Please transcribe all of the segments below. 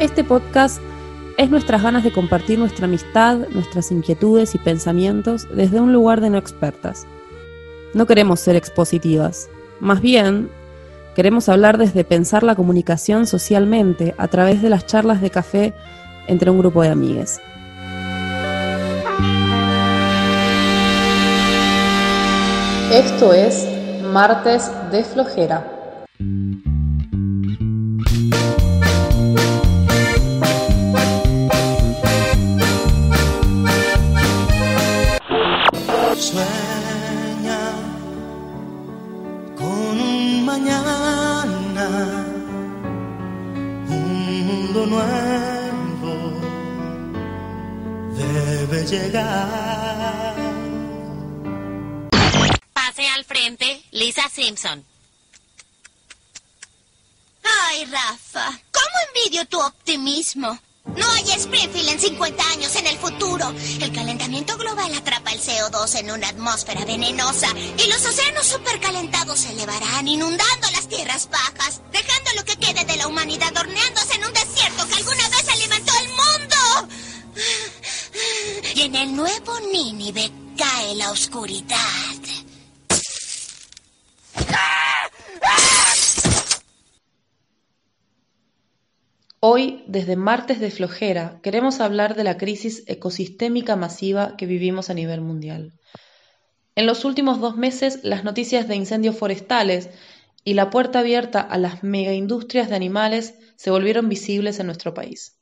Este podcast es nuestras ganas de compartir nuestra amistad, nuestras inquietudes y pensamientos desde un lugar de no expertas. No queremos ser expositivas, más bien queremos hablar desde pensar la comunicación socialmente a través de las charlas de café entre un grupo de amigues. Esto es Martes de Flojera. Pase al frente, Lisa Simpson. Ay, Rafa, ¿cómo envidio tu optimismo? No hay Springfield en 50 años en el futuro. El calentamiento global atrapa el CO2 en una atmósfera venenosa y los océanos supercalentados se elevarán inundando las tierras bajas, dejando lo que quede de la humanidad horneándose en un desierto que alguna vez alimentó el mundo. En el nuevo Nínive cae la oscuridad. Hoy, desde Martes de Flojera, queremos hablar de la crisis ecosistémica masiva que vivimos a nivel mundial. En los últimos dos meses, las noticias de incendios forestales y la puerta abierta a las megaindustrias de animales se volvieron visibles en nuestro país.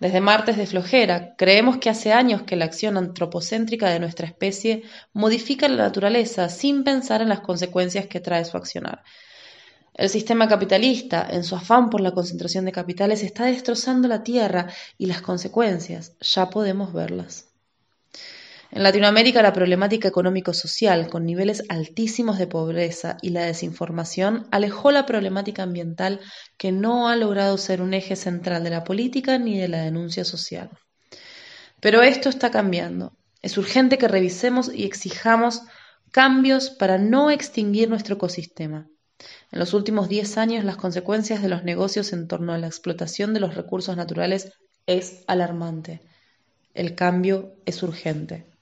Desde Martes de Flojera, creemos que hace años que la acción antropocéntrica de nuestra especie modifica la naturaleza sin pensar en las consecuencias que trae su accionar el sistema capitalista, en su afán por la concentración de capitales, está destrozando la tierra y las consecuencias ya podemos verlas. En Latinoamérica la problemática económico-social, con niveles altísimos de pobreza y la desinformación, alejó la problemática ambiental que no ha logrado ser un eje central de la política ni de la denuncia social. Pero esto está cambiando. Es urgente que revisemos y exijamos cambios para no extinguir nuestro ecosistema en los últimos diez años, las consecuencias de los negocios en torno a la explotación de los recursos naturales es alarmante. El cambio es urgente.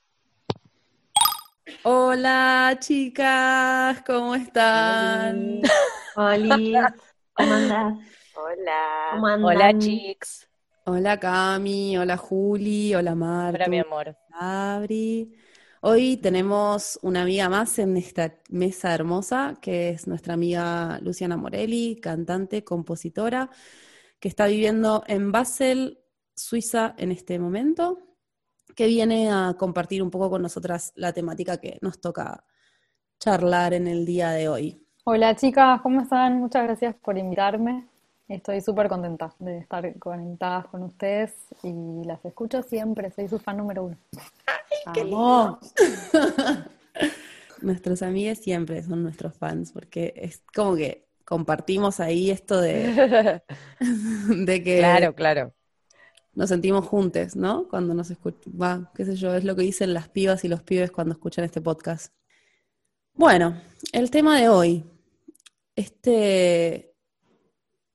Hola chicas, ¿cómo están? Hola, ¿cómo andás? Hola. ¿Cómo andan? Hola, chicos. Hola Cami, hola Juli, hola Marta. Hola, mi amor. Abri. Hoy tenemos una amiga más en esta mesa hermosa, que es nuestra amiga Luciana Morelli, cantante, compositora, que está viviendo en Basel, Suiza, en este momento, que viene a compartir un poco con nosotras la temática que nos toca charlar en el día de hoy. Hola chicas, ¿cómo están? Muchas gracias por invitarme. Estoy súper contenta de estar conectadas con ustedes y las escucho siempre, soy su fan número uno. ¡Vamos! Nuestros amigos siempre son nuestros fans, porque es como que compartimos ahí esto de, de que Claro, claro. Nos sentimos juntos, ¿no? Cuando nos escuchan, va, qué sé yo, es lo que dicen las pibas y los pibes cuando escuchan este podcast. Bueno, el tema de hoy, este,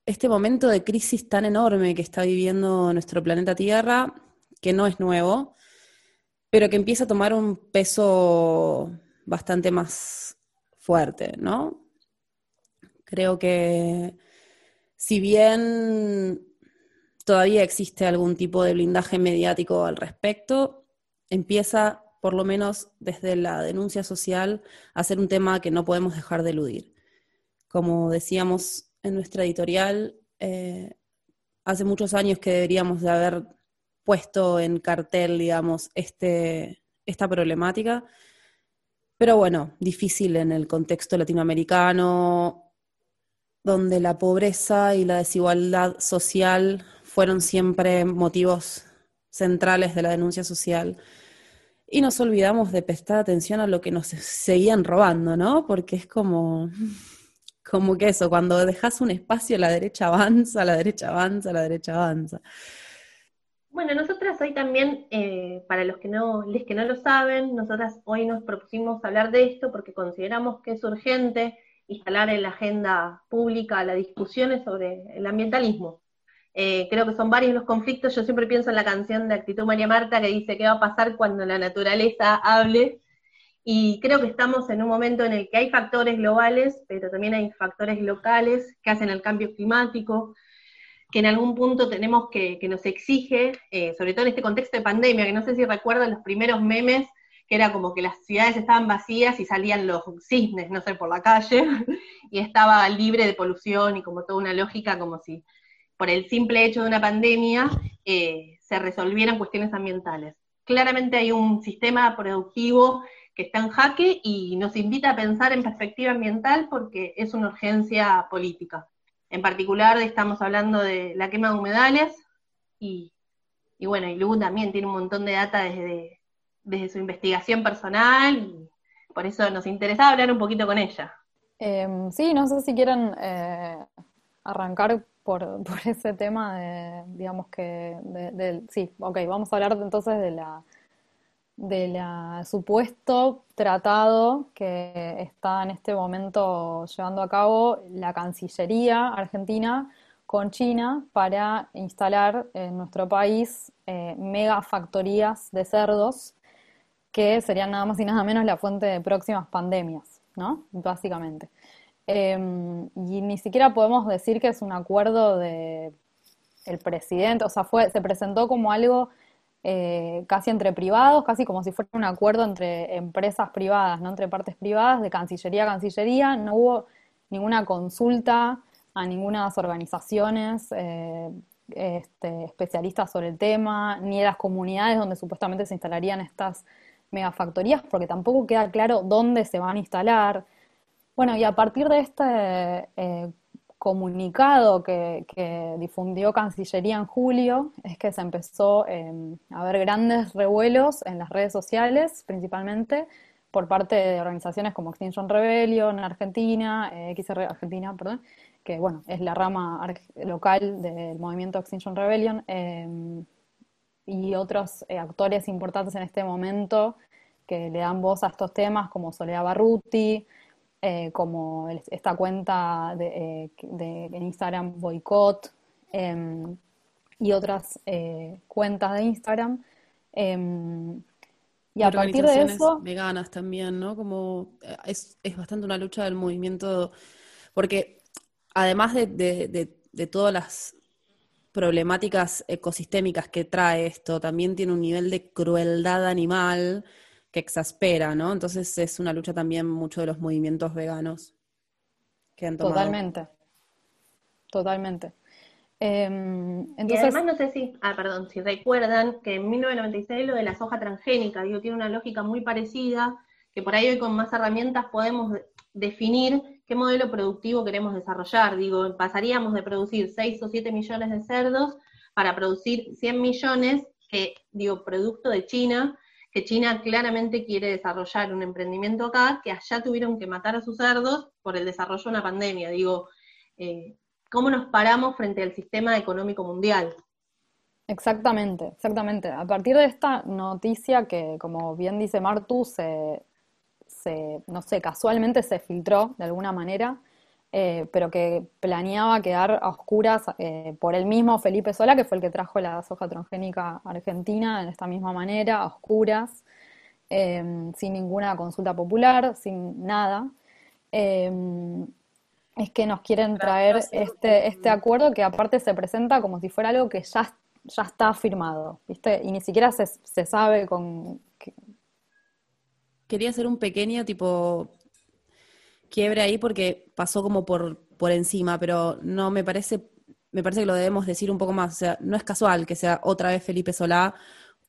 este momento de crisis tan enorme que está viviendo nuestro planeta Tierra, que no es nuevo, pero que empieza a tomar un peso bastante más fuerte, ¿no? Creo que si bien todavía existe algún tipo de blindaje mediático al respecto, empieza, por lo menos desde la denuncia social, a ser un tema que no podemos dejar de eludir. Como decíamos en nuestra editorial, eh, hace muchos años que deberíamos de haber puesto en cartel, digamos, este, esta problemática. Pero bueno, difícil en el contexto latinoamericano, donde la pobreza y la desigualdad social fueron siempre motivos centrales de la denuncia social. Y nos olvidamos de prestar atención a lo que nos seguían robando, ¿no? Porque es como, como que eso, cuando dejas un espacio, la derecha avanza, la derecha avanza, la derecha avanza. Bueno, nosotras hoy también, eh, para los que no, les que no lo saben, nosotras hoy nos propusimos hablar de esto porque consideramos que es urgente instalar en la agenda pública las discusiones sobre el ambientalismo. Eh, creo que son varios los conflictos. Yo siempre pienso en la canción de Actitud María Marta que dice qué va a pasar cuando la naturaleza hable. Y creo que estamos en un momento en el que hay factores globales, pero también hay factores locales que hacen el cambio climático, que en algún punto tenemos que, que nos exige, eh, sobre todo en este contexto de pandemia, que no sé si recuerdan los primeros memes, que era como que las ciudades estaban vacías y salían los cisnes, no sé, por la calle, y estaba libre de polución y como toda una lógica como si por el simple hecho de una pandemia, eh, se resolvieran cuestiones ambientales. Claramente hay un sistema productivo que está en jaque y nos invita a pensar en perspectiva ambiental porque es una urgencia política. En particular estamos hablando de la quema de humedales y, bueno, y Lu también tiene un montón de data desde, su investigación personal y por eso nos interesa hablar un poquito con ella. Em, sí, no sé si quieren eh, arrancar por, ese tema de, digamos que, de, sí, ok, vamos a hablar entonces de la, de la supuesto tratado que está en este momento llevando a cabo la Cancillería Argentina con China para instalar en nuestro país eh, mega factorías de cerdos que serían nada más y nada menos la fuente de próximas pandemias, ¿no? Básicamente. Em, y ni siquiera podemos decir que es un acuerdo de el presidente, o sea, fue, se presentó como algo eh, casi entre privados, casi como si fuera un acuerdo entre empresas privadas, no entre partes privadas, de Cancillería a Cancillería, no hubo ninguna consulta a ninguna organizaciones eh, este, especialistas sobre el tema, ni a las comunidades donde supuestamente se instalarían estas megafactorías, porque tampoco queda claro dónde se van a instalar. Bueno, y a partir de este eh, comunicado que, difundió Cancillería en julio, es que se empezó em, a ver grandes revuelos en las redes sociales, principalmente por parte de organizaciones como Extinction Rebellion en Argentina, eh, XR Argentina, perdón, que bueno, es la rama local del movimiento Extinction Rebellion, em, y otros eh, actores importantes en este momento que le dan voz a estos temas, como Soledad Barruti, eh, como esta cuenta de, eh, Instagram Boycott em, y otras eh, cuentas de Instagram. Em, y a partir de eso... Veganas también, ¿no? Como es, bastante una lucha del movimiento, porque además de todas las problemáticas ecosistémicas que trae esto, también tiene un nivel de crueldad animal que exaspera, ¿no? Entonces es una lucha también mucho de los movimientos veganos que han tomado. Totalmente, totalmente. Em, entonces... Y además no sé si, ah, perdón, si recuerdan que en 1996 lo de la soja transgénica, digo, tiene una lógica muy parecida, que por ahí hoy con más herramientas podemos definir qué modelo productivo queremos desarrollar. Digo, pasaríamos de producir 6 o 7 millones de cerdos para producir 100 millones, que, digo, producto de China, que China claramente quiere desarrollar un emprendimiento acá, que allá tuvieron que matar a sus cerdos por el desarrollo de una pandemia. Digo, eh, ¿cómo nos paramos frente al sistema económico mundial? Exactamente, exactamente. A partir de esta noticia que, como bien dice Martu, se, se no sé, casualmente se filtró de alguna manera, eh, pero que planeaba quedar a oscuras eh, por el mismo Felipe Sola, que fue el que trajo la soja transgénica argentina en esta misma manera, a oscuras, eh, sin ninguna consulta popular, sin nada. es que nos quieren traer este, este acuerdo que aparte se presenta como si fuera algo que ya, ya está firmado, ¿viste? Y ni siquiera se, se sabe con... Quería hacer un pequeño tipo quiebre ahí porque pasó como por, por encima, pero no me parece, me parece que lo debemos decir un poco más. O sea, no es casual que sea otra vez Felipe Solá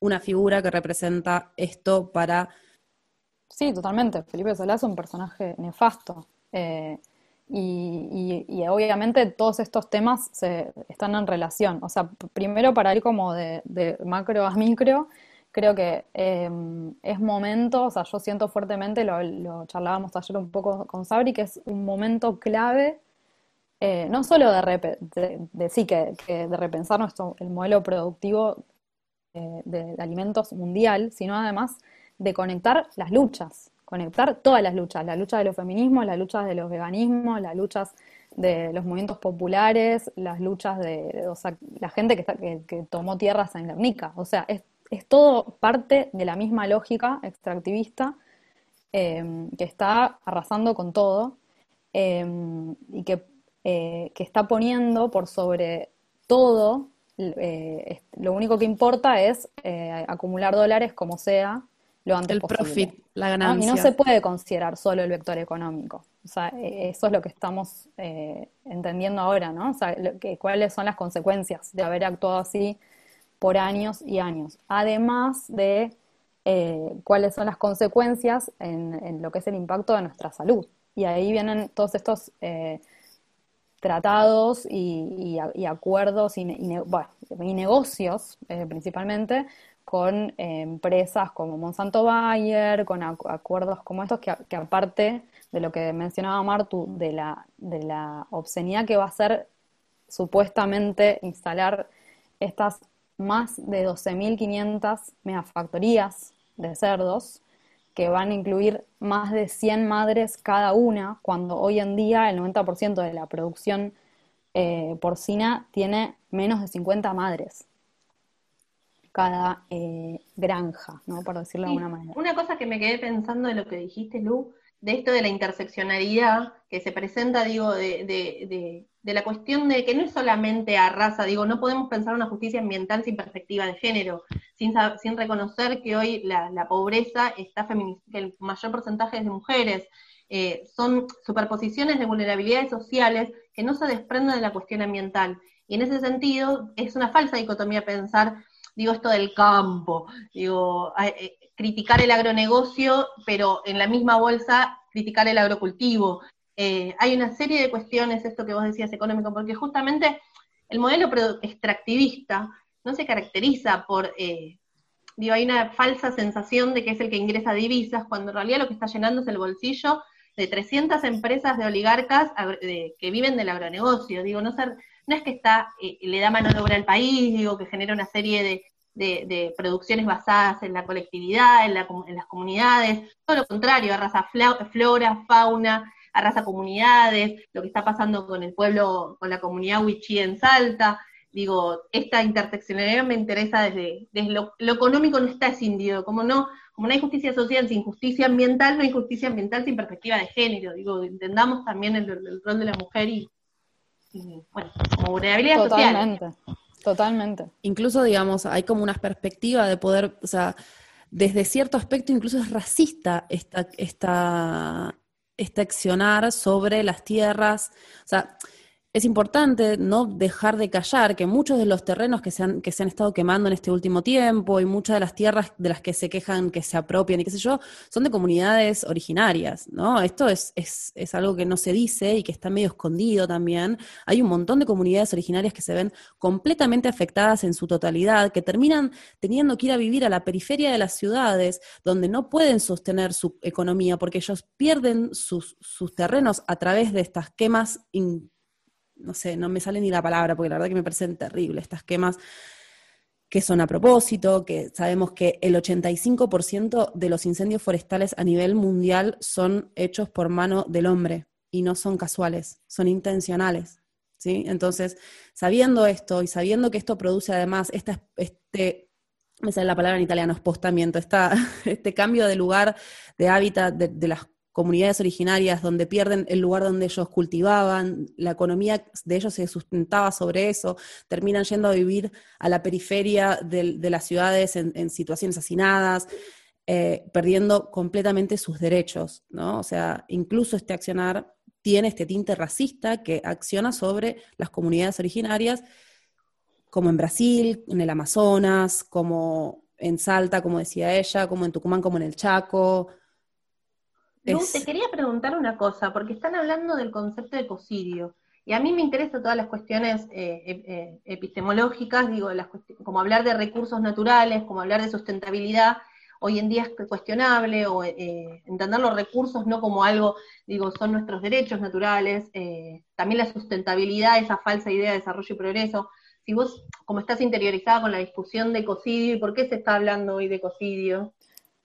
una figura que representa esto para. Sí, totalmente. Felipe Solá es un personaje nefasto. Eh, y, y, obviamente todos estos temas se, están en relación. O sea, primero para ir como de, de macro a micro, creo que em, es momento, o sea, yo siento fuertemente, lo, charlábamos ayer un poco con Sabri, que es un momento clave, eh, no solo de, de, sí, que, de repensar nuestro, el modelo productivo eh, de, alimentos mundial, sino además de conectar las luchas, conectar todas las luchas, la lucha de los feminismos, las luchas de los veganismos, las luchas de los movimientos populares, las luchas de, o sea, la gente que, está, que, tomó tierras en Guernica. O sea, es, es todo parte de la misma lógica extractivista eh, que está arrasando con todo eh, y que, eh, que, está poniendo por sobre todo, lo único que importa es acumular dólares como sea lo antes el profit, la ganancia. Y no se puede considerar solo el vector económico. O sea, eso es lo que estamos entendiendo ahora, ¿no? O sea, que, cuáles son las consecuencias de haber actuado así por años y años. Además de eh, cuáles son las consecuencias en, lo que es el impacto de nuestra salud. Y ahí vienen todos estos eh, tratados y, acuerdos y, negocios, eh, principalmente, con empresas como Monsanto Bayer, con acuerdos como estos, que, aparte de lo que mencionaba Martu, de la, de la obscenidad que va a ser supuestamente instalar estas más de 12.500 megafactorías de cerdos que van a incluir más de 100 madres cada una, cuando hoy en día el 90% de la producción eh, porcina tiene menos de 50 madres cada eh, granja, ¿no? por decirlo de alguna manera. Una cosa que me quedé pensando de lo que dijiste, Lu, de esto de la interseccionalidad que se presenta, digo, de, de, de, la cuestión de que no es solamente a raza, digo, no podemos pensar una justicia ambiental sin perspectiva de género, sin, sin reconocer que hoy la, la pobreza está que el mayor porcentaje es de mujeres, eh, son superposiciones de vulnerabilidades sociales que no se desprenden de la cuestión ambiental. Y en ese sentido, es una falsa dicotomía pensar, digo, esto del campo, digo, eh, criticar el agronegocio, pero en la misma bolsa criticar el agrocultivo. Eh, hay una serie de cuestiones, esto que vos decías económico, porque justamente el modelo extractivista no se caracteriza por, eh, digo, hay una falsa sensación de que es el que ingresa divisas, cuando en realidad lo que está llenando es el bolsillo de 300 empresas de oligarcas que viven del agronegocio. Digo, no, ser, no es que está, eh, le da mano de obra al país, digo, que genera una serie de, de, producciones basadas en la colectividad, en, las comunidades, todo lo contrario, arrasa flora, fauna, arrasa comunidades, lo que está pasando con el pueblo, con la comunidad wichí en Salta, digo, esta interseccionalidad me interesa desde, desde lo, económico no está escindido, como no, como no hay justicia social sin justicia ambiental, no hay justicia ambiental sin perspectiva de género, digo, entendamos también el, rol de la mujer y, bueno, como vulnerabilidad Totalmente. Totalmente. Incluso, digamos, hay como una perspectiva de poder, o sea, desde cierto aspecto incluso es racista esta, esta, esta accionar sobre las tierras. Es importante no dejar de callar que muchos de los terrenos que se, han, que se han estado quemando en este último tiempo y muchas de las tierras de las que se quejan que se apropian y qué sé yo, son de comunidades originarias, ¿no? Esto es, es, es algo que no se dice y que está medio escondido también. Hay un montón de comunidades originarias que se ven completamente afectadas en su totalidad, que terminan teniendo que ir a vivir a la periferia de las ciudades, donde no pueden sostener su economía porque ellos pierden sus, sus terrenos a través de estas quemas no sé, no me sale ni la palabra, porque la verdad que me parecen terribles estas quemas que son a propósito, que sabemos que el 85% de los incendios forestales a nivel mundial son hechos por mano del hombre y no son casuales, son intencionales. ¿sí? Entonces, sabiendo esto y sabiendo que esto produce además esta, este, me sale la palabra en italiano, espostamiento, este cambio de lugar, de hábitat de, de las comunidades originarias donde pierden el lugar donde ellos cultivaban, la economía de ellos se sustentaba sobre eso, terminan yendo a vivir a la periferia de, las ciudades en, situaciones hacinadas, eh, perdiendo completamente sus derechos, ¿no? O sea, incluso este accionar tiene este tinte racista que acciona sobre las comunidades originarias, como en Brasil, en el Amazonas, como en Salta, como decía ella, como en Tucumán, como en el Chaco, te quería preguntar una cosa, porque están hablando del concepto de ecocidio, y a mí me interesan todas las cuestiones eh, eh, epistemológicas, digo, las como hablar de recursos naturales, como hablar de sustentabilidad, hoy en día es cuestionable, o eh, entender los recursos no como algo, digo, son nuestros derechos naturales, también la sustentabilidad, esa falsa idea de desarrollo y progreso. Si vos, como estás interiorizada con la discusión de ecocidio, ¿y por qué se está hablando hoy de ecocidio?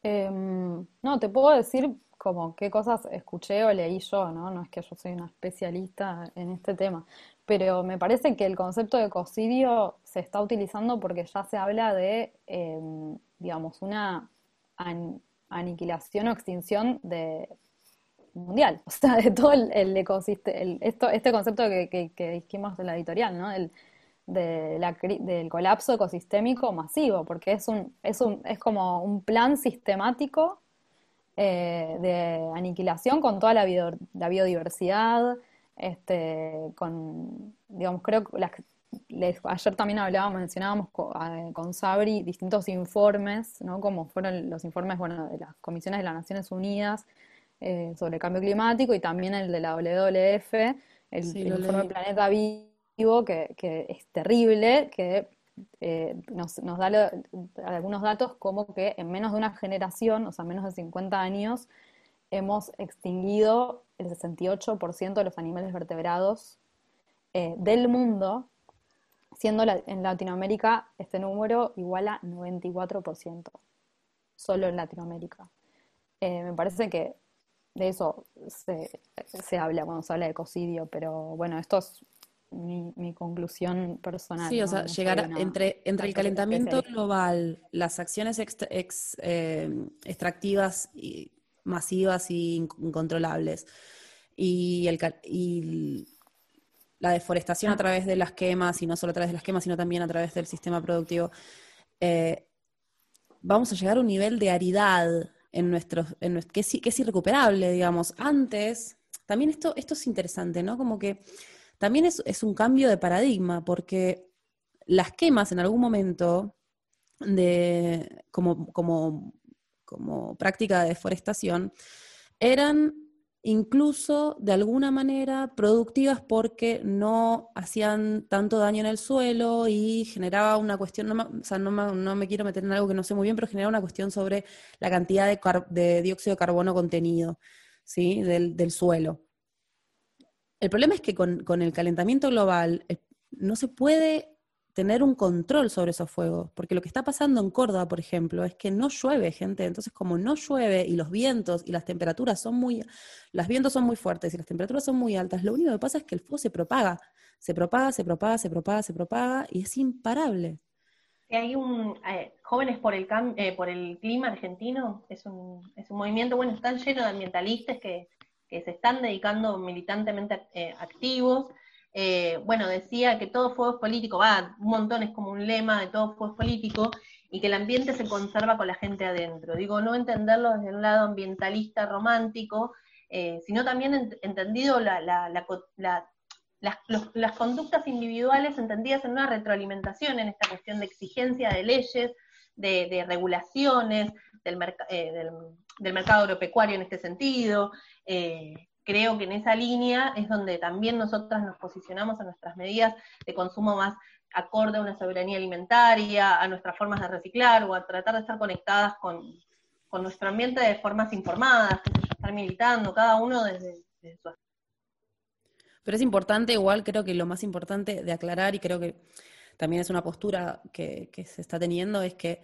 Em, no, te puedo decir como qué cosas escuché o leí yo, ¿no? No es que yo soy una especialista en este tema, pero me parece que el concepto de ecocidio se está utilizando porque ya se habla de, em, digamos, una aniquilación o extinción de mundial, o sea, de todo el, ecosistema, esto, este concepto que, que, dijimos en la editorial, ¿no? El, del colapso ecosistémico masivo, porque es, un, es, un, es como un plan sistemático eh, de aniquilación con toda la, la biodiversidad, este, con, digamos, creo que ayer también hablábamos, mencionábamos con, Sabri distintos informes, ¿no? Como fueron los informes, bueno, de las comisiones de las Naciones Unidas eh, sobre el cambio climático y también el de la WWF, el, el informe Planeta Vivo, que, que, es terrible, que eh, nos, da algunos datos como que en menos de una generación, o sea, menos de 50 años, hemos extinguido el 68% de los animales vertebrados eh, del mundo, siendo en Latinoamérica este número igual a 94%, solo en Latinoamérica. Eh, me parece que de eso se, se, habla cuando se habla de ecocidio, pero bueno, esto es mi, conclusión personal. Sí, o sea, llegar entre, entre el calentamiento global, las acciones eh, extractivas y masivas e incontrolables y, el, y la deforestación a través de las quemas, y no solo a través de las quemas, sino también a través del sistema productivo, eh, vamos a llegar a un nivel de aridad en nuestros, en que, es, que es irrecuperable, digamos. Antes, también esto, esto es interesante, ¿no? Como que también es, un cambio de paradigma, porque las quemas en algún momento de, como, como, como práctica de deforestación eran incluso de alguna manera productivas porque no hacían tanto daño en el suelo y generaba una cuestión, no me, o sea, no me, quiero meter en algo que no sé muy bien, pero generaba una cuestión sobre la cantidad de, dióxido de carbono contenido ¿sí? del suelo. El problema es que con, el calentamiento global eh, no se puede tener un control sobre esos fuegos, porque lo que está pasando en Córdoba, por ejemplo, es que no llueve, gente. Entonces, como no llueve y los vientos y las temperaturas son muy, los vientos son muy fuertes y las temperaturas son muy altas, lo único que pasa es que el fuego se propaga, se propaga, se propaga, se propaga, se propaga y es imparable. Hay un eh, jóvenes por el eh, por el clima argentino es un, es un movimiento bueno están lleno de ambientalistas que que se están dedicando militantemente eh, activos. Eh, bueno, decía que todo fuego es político, va, un montón es como un lema de todo fuego político, y que el ambiente se conserva con la gente adentro. Digo, no entenderlo desde un lado ambientalista romántico, eh, sino también entendido las, conductas individuales entendidas en una retroalimentación en esta cuestión de exigencia de leyes, de, regulaciones, del, del mercado agropecuario en este sentido, eh, creo que en esa línea es donde también nosotras nos posicionamos en nuestras medidas de consumo más acorde a una soberanía alimentaria, a nuestras formas de reciclar o a tratar de estar conectadas con, nuestro ambiente de formas informadas, que estar militando, cada uno desde, su Pero es importante, igual creo que lo más importante de aclarar, y creo que también es una postura que se está teniendo, es que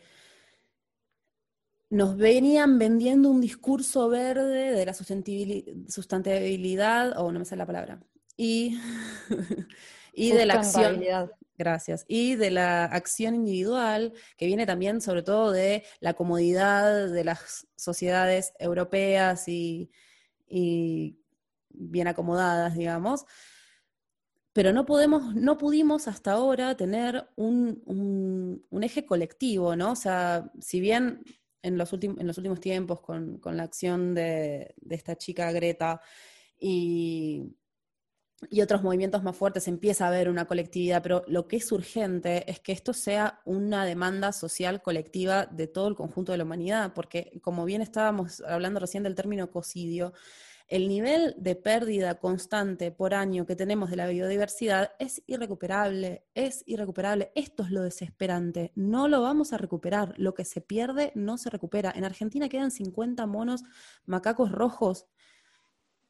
nos venían vendiendo un discurso verde de la sustentabilidad, o no me sale la palabra, y, y de la acción. Gracias. Y de la acción individual, que viene también sobre todo de la comodidad de las sociedades europeas y, bien acomodadas, digamos. Pero no podemos, no pudimos hasta ahora tener un, un eje colectivo, ¿no? O sea, si bien en los, en los últimos tiempos con, la acción de, esta chica Greta y, y, otros movimientos más fuertes empieza a haber una colectividad, pero lo que es urgente es que esto sea una demanda social colectiva de todo el conjunto de la humanidad, porque como bien estábamos hablando recién del término cocidio, el nivel de pérdida constante por año que tenemos de la biodiversidad es irrecuperable, es irrecuperable. Esto es lo desesperante. No lo vamos a recuperar. Lo que se pierde no se recupera. En Argentina quedan 50 monos macacos rojos.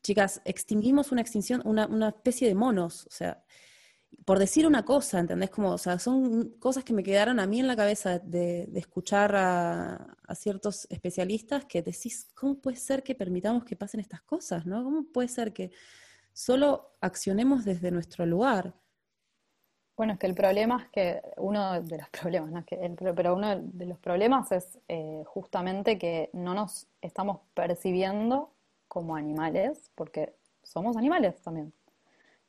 Chicas, extinguimos una extinción, una, especie de monos. O sea, por decir una cosa, ¿entendés? Como, o sea, son cosas que me quedaron a mí en la cabeza de, escuchar a, ciertos especialistas que decís, ¿cómo puede ser que permitamos que pasen estas cosas, ¿no? ¿Cómo puede ser que solo accionemos desde nuestro lugar? Bueno, es que el problema es que uno de los problemas, ¿no? que el, pero uno de los problemas es eh, justamente que no nos estamos percibiendo como animales, porque somos animales también.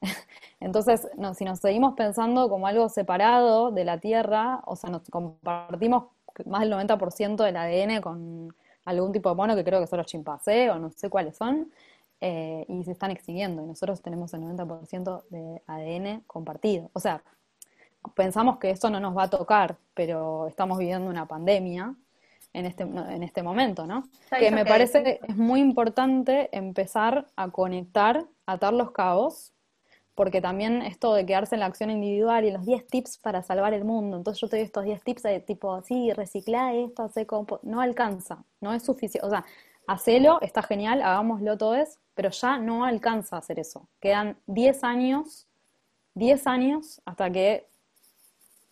Entonces, no, si nos seguimos pensando como algo separado de la Tierra, o sea, nos compartimos más del 90% del ADN con algún tipo de mono que creo que son los chimpancés o no sé cuáles son, eh, y se están extinguiendo, y nosotros tenemos el 90% de ADN compartido. O sea, pensamos que esto no nos va a tocar, pero estamos viviendo una pandemia en este, en este momento, ¿no? Que me parece que es muy importante empezar a conectar, atar los cabos porque también esto de quedarse en la acción individual y los 10 tips para salvar el mundo, entonces yo te doy estos 10 tips de tipo, así, recicla esto, hace no alcanza, no es suficiente, o sea, hacelo, está genial, hagámoslo todos, pero ya no alcanza a hacer eso. Quedan 10 años, 10 años hasta que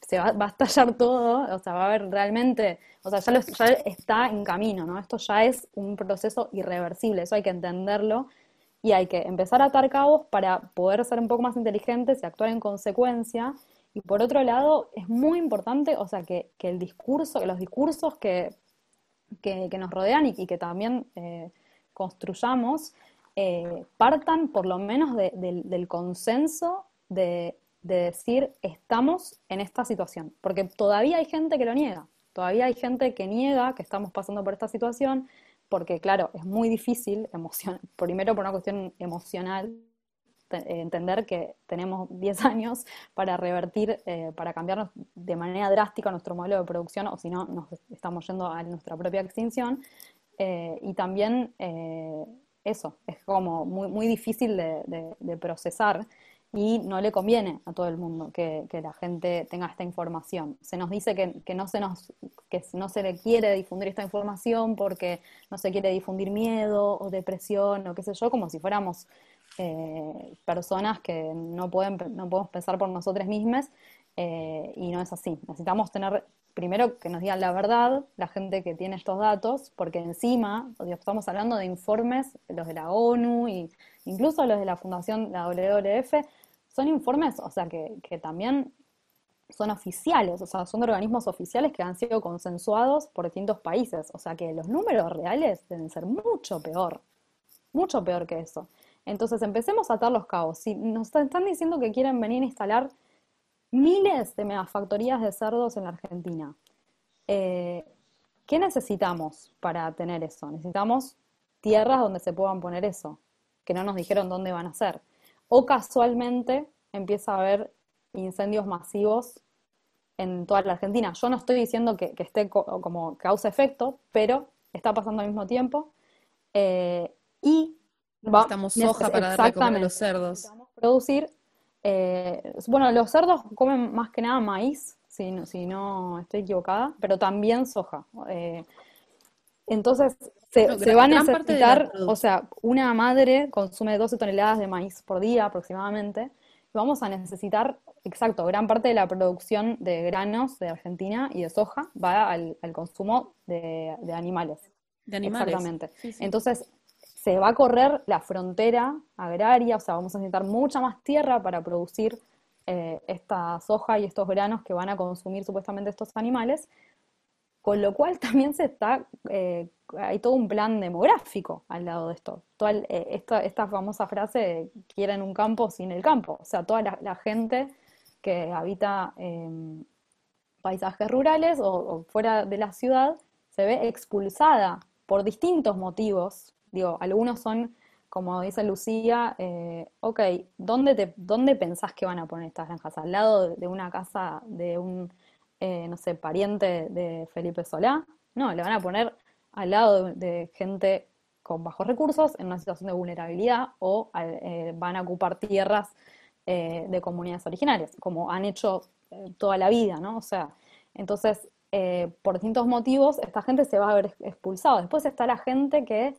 se va, va, a estallar todo, o sea, va a haber realmente, o sea, ya, lo, ya está en camino, ¿no? Esto ya es un proceso irreversible, eso hay que entenderlo y hay que empezar a atar cabos para poder ser un poco más inteligentes y actuar en consecuencia. Y por otro lado, es muy importante, o sea, que, el discurso, que los discursos que, que, nos rodean y, que también eh, construyamos, eh, partan por lo menos del consenso de, de decir estamos en esta situación, porque todavía hay gente que lo niega, todavía hay gente que niega que estamos pasando por esta situación, porque claro, es muy difícil, primero por una cuestión emocional, entender que tenemos 10 años para revertir, eh, para cambiar de manera drástica nuestro modelo de producción, o si no, nos estamos yendo a nuestra propia extinción. Eh, y también eh, eso, es como muy, muy difícil de procesar y no le conviene a todo el mundo que, la gente tenga esta información. Se nos dice que, no se nos, que no se le quiere difundir esta información porque no se quiere difundir miedo o depresión o qué sé yo, como si fuéramos eh, personas que no, pueden, no podemos pensar por nosotros mismas eh, y no es así. Necesitamos tener, primero, que nos digan la verdad, la gente que tiene estos datos, porque encima, estamos hablando de informes, los de la ONU e incluso los de la Fundación, la WWF, son informes, o sea, que, también son oficiales, o sea, son organismos oficiales que han sido consensuados por distintos países, o sea que los números reales deben ser mucho peor, mucho peor que eso. Entonces empecemos a atar los cabos. Si nos están diciendo que quieren venir a instalar miles de megafactorías de cerdos en la Argentina, eh, ¿qué necesitamos para tener eso? Necesitamos tierras donde se puedan poner eso, que no nos dijeron dónde van a ser o casualmente empieza a haber incendios masivos en toda la Argentina. Yo no estoy diciendo que, esté como causa efecto, pero está pasando al mismo tiempo. Eh, y Estamos soja para darle comer a los cerdos. Producir, eh, bueno, los cerdos comen más que nada maíz, si no, si no estoy equivocada, pero también soja. Eh, entonces, se, va a necesitar, o sea, una madre consume 12 toneladas de maíz por día aproximadamente. Vamos a necesitar, exacto, gran parte de la producción de granos de Argentina y de soja va al, consumo de, animales. De animales. Exactamente. Entonces, se va a correr la frontera agraria, o sea, vamos a necesitar mucha más tierra para producir eh, esta soja y estos granos que van a consumir supuestamente estos animales, con lo cual también se está eh, hay todo un plan demográfico al lado de esto. Toda, eh, esta, esta, famosa frase, quieren un campo sin el campo. O sea, toda la, gente que habita en paisajes rurales o, fuera de la ciudad se ve expulsada por distintos motivos. Digo, algunos son, como dice Lucía, eh, ok, ¿dónde, te, ¿dónde pensás que van a poner estas granjas? ¿Al lado de una casa de un, eh, no sé, pariente de Felipe Solá? No, le van a poner al lado de, gente con bajos recursos en una situación de vulnerabilidad o eh, van a ocupar tierras eh, de comunidades originarias, como han hecho eh, toda la vida, ¿no? O sea, entonces, por distintos motivos, esta gente se va a ver expulsada. Después está la gente que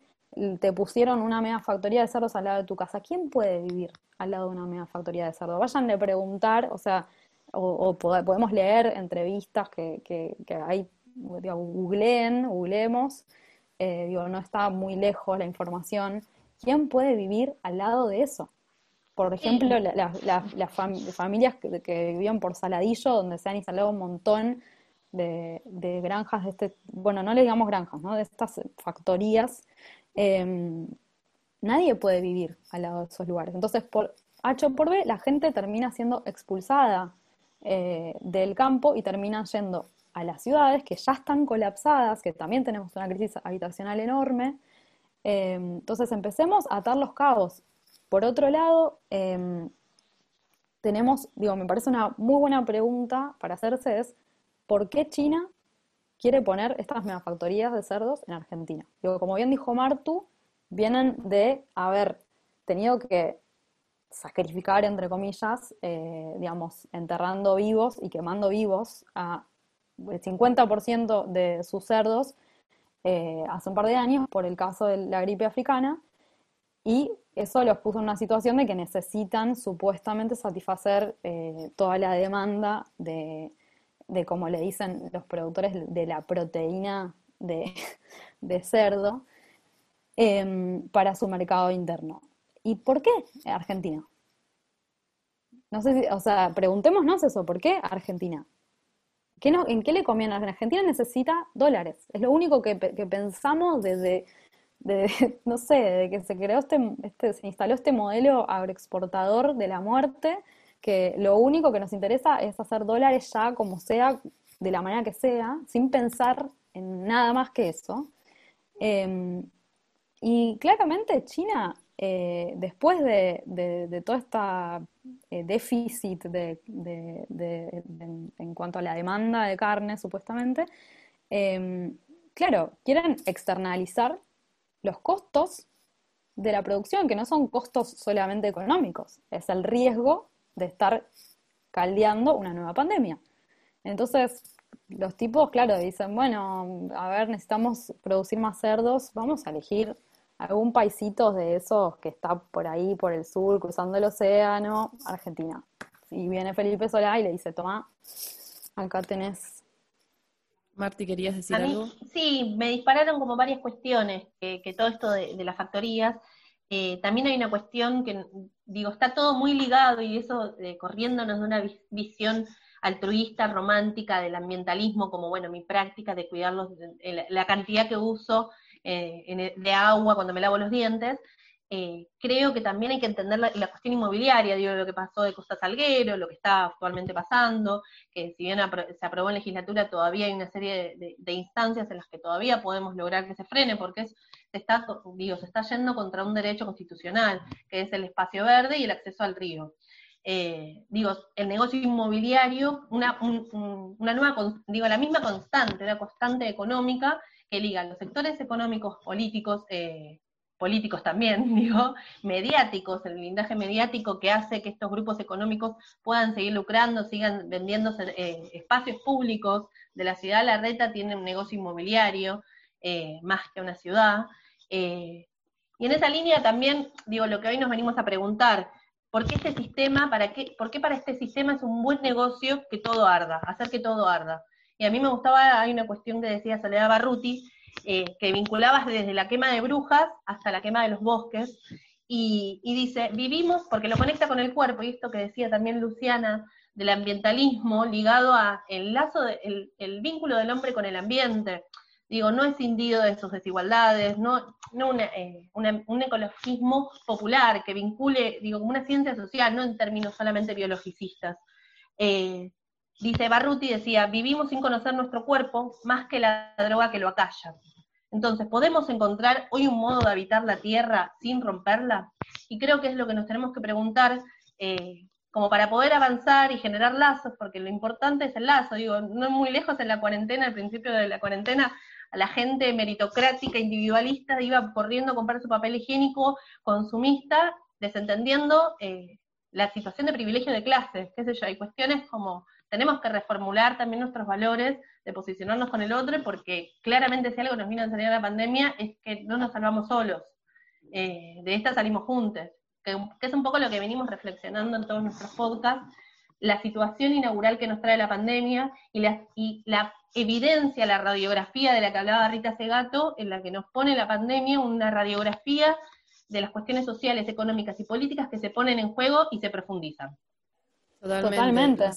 te pusieron una mega factoría de cerdos al lado de tu casa. ¿Quién puede vivir al lado de una mega factoría de cerdos? Vayan a preguntar, o sea, o, podemos leer entrevistas que, que, que hay, digo, googleen, googlemos, eh, digo, no está muy lejos la información. ¿Quién puede vivir al lado de eso? Por ejemplo, las familias que, vivían por Saladillo, donde se han instalado un montón de, granjas de este, bueno, no le digamos granjas, ¿no? De estas factorías, em, nadie puede vivir al lado de esos lugares. Entonces, por H o por B, la gente termina siendo expulsada eh, del campo y termina yendo a las ciudades que ya están colapsadas, que también tenemos una crisis habitacional enorme. Em, entonces, empecemos a atar los cabos. Por otro lado, em, tenemos, digo, me parece una muy buena pregunta para hacerse es, ¿por qué China quiere poner estas megafactorías de cerdos en Argentina? Digo, como bien dijo Martu, vienen de haber tenido que sacrificar, entre comillas, eh, digamos, enterrando vivos y quemando vivos a el 50% de sus cerdos eh, hace un par de años por el caso de la gripe africana y eso los puso en una situación de que necesitan supuestamente satisfacer eh, toda la demanda de, de, como le dicen los productores, de la proteína de, cerdo em, para su mercado interno. ¿Y por qué Argentina? No sé si, o sea, preguntémonos eso, ¿por qué Argentina? ¿En qué le conviene? Argentina necesita dólares. Es lo único que, pensamos desde, no sé, de que se creó este, este, se instaló este modelo agroexportador de la muerte, que lo único que nos interesa es hacer dólares ya como sea, de la manera que sea, sin pensar en nada más que eso. Em, y claramente China eh, después de, todo este déficit de, en cuanto a la demanda de carne, supuestamente, em, claro, quieren externalizar los costos de la producción, que no son costos solamente económicos, es el riesgo de estar caldeando una nueva pandemia. Entonces, los tipos, claro, dicen, bueno, a ver, necesitamos producir más cerdos, vamos a elegir algún paisito de esos que está por ahí, por el sur, cruzando el océano, Argentina. Y viene Felipe Solá y le dice, toma, acá tenés. Marti, ¿querías decir algo? Sí, me dispararon como varias cuestiones, que, todo esto de, las factorías. Eh, también hay una cuestión que, digo, está todo muy ligado y eso eh, corriéndonos de una visión altruista, romántica del ambientalismo, como, bueno, mi práctica de cuidarlos, la cantidad que uso eh, de agua cuando me lavo los dientes, eh, creo que también hay que entender la, cuestión inmobiliaria, digo, lo que pasó de Costa Salguero, lo que está actualmente pasando, que si bien se aprobó en legislatura, todavía hay una serie de, instancias en las que todavía podemos lograr que se frene, porque se, está, digo, se está yendo contra un derecho constitucional, que es el espacio verde y el acceso al río. Eh, digo, el negocio inmobiliario, una, una nueva, digo, la misma constante, la constante económica que liga los sectores económicos, políticos, eh, políticos también, digo, mediáticos, el blindaje mediático que hace que estos grupos económicos puedan seguir lucrando, sigan vendiéndose eh, espacios públicos de la ciudad La Reta, tiene un negocio inmobiliario eh, más que una ciudad. y en esa línea también, digo, lo que hoy nos venimos a preguntar, ¿por qué este sistema, para qué, por qué para este sistema es un buen negocio que todo arda, hacer que todo arda? Y a mí me gustaba, hay una cuestión que decía Soledad Barruti, eh, que vinculabas desde la quema de brujas hasta la quema de los bosques, y, dice, vivimos, porque lo conecta con el cuerpo, y esto que decía también Luciana, del ambientalismo ligado a el lazo, el, vínculo del hombre con el ambiente. Digo, no es escindido de sus desigualdades, no, no eh, un ecologismo popular que vincule, digo, como una ciencia social, no en términos solamente biologicistas. Eh, Dice Barruti, decía, vivimos sin conocer nuestro cuerpo más que la droga que lo acalla. Entonces, ¿podemos encontrar hoy un modo de habitar la Tierra sin romperla? Y creo que es lo que nos tenemos que preguntar, eh, como para poder avanzar y generar lazos, porque lo importante es el lazo. Digo, no muy lejos en la cuarentena, al principio de la cuarentena, a la gente meritocrática, individualista, iba corriendo a comprar su papel higiénico consumista, desentendiendo eh, la situación de privilegio de clases, qué sé yo, hay cuestiones como tenemos que reformular también nuestros valores de posicionarnos con el otro, porque claramente si algo nos vino a enseñar la pandemia es que no nos salvamos solos, eh, de esta salimos juntos, que, que es un poco lo que venimos reflexionando en todos nuestros podcasts, la situación inaugural que nos trae la pandemia y la, y la evidencia, la radiografía de la que hablaba Rita Segato, en la que nos pone la pandemia una radiografía de las cuestiones sociales, económicas y políticas que se ponen en juego y se profundizan. Totalmente. Totalmente.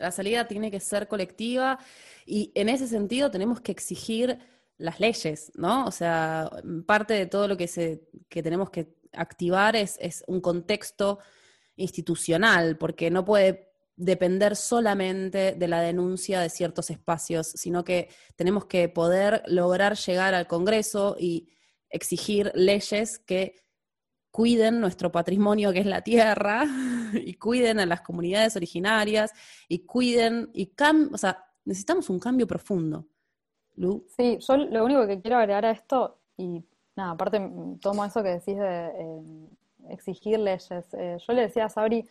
La salida tiene que ser colectiva y en ese sentido tenemos que exigir las leyes, ¿no? O sea, parte de todo lo que, se, que tenemos que activar es, es un contexto institucional, porque no puede depender solamente de la denuncia de ciertos espacios, sino que tenemos que poder lograr llegar al Congreso y exigir leyes que cuiden nuestro patrimonio que es la tierra y cuiden a las comunidades originarias y cuiden y cam o sea, necesitamos un cambio profundo. Lu. Sí, yo lo único que quiero agregar a esto, y nada, aparte tomo eso que decís de eh, exigir leyes. eh, yo le decía a Sabri,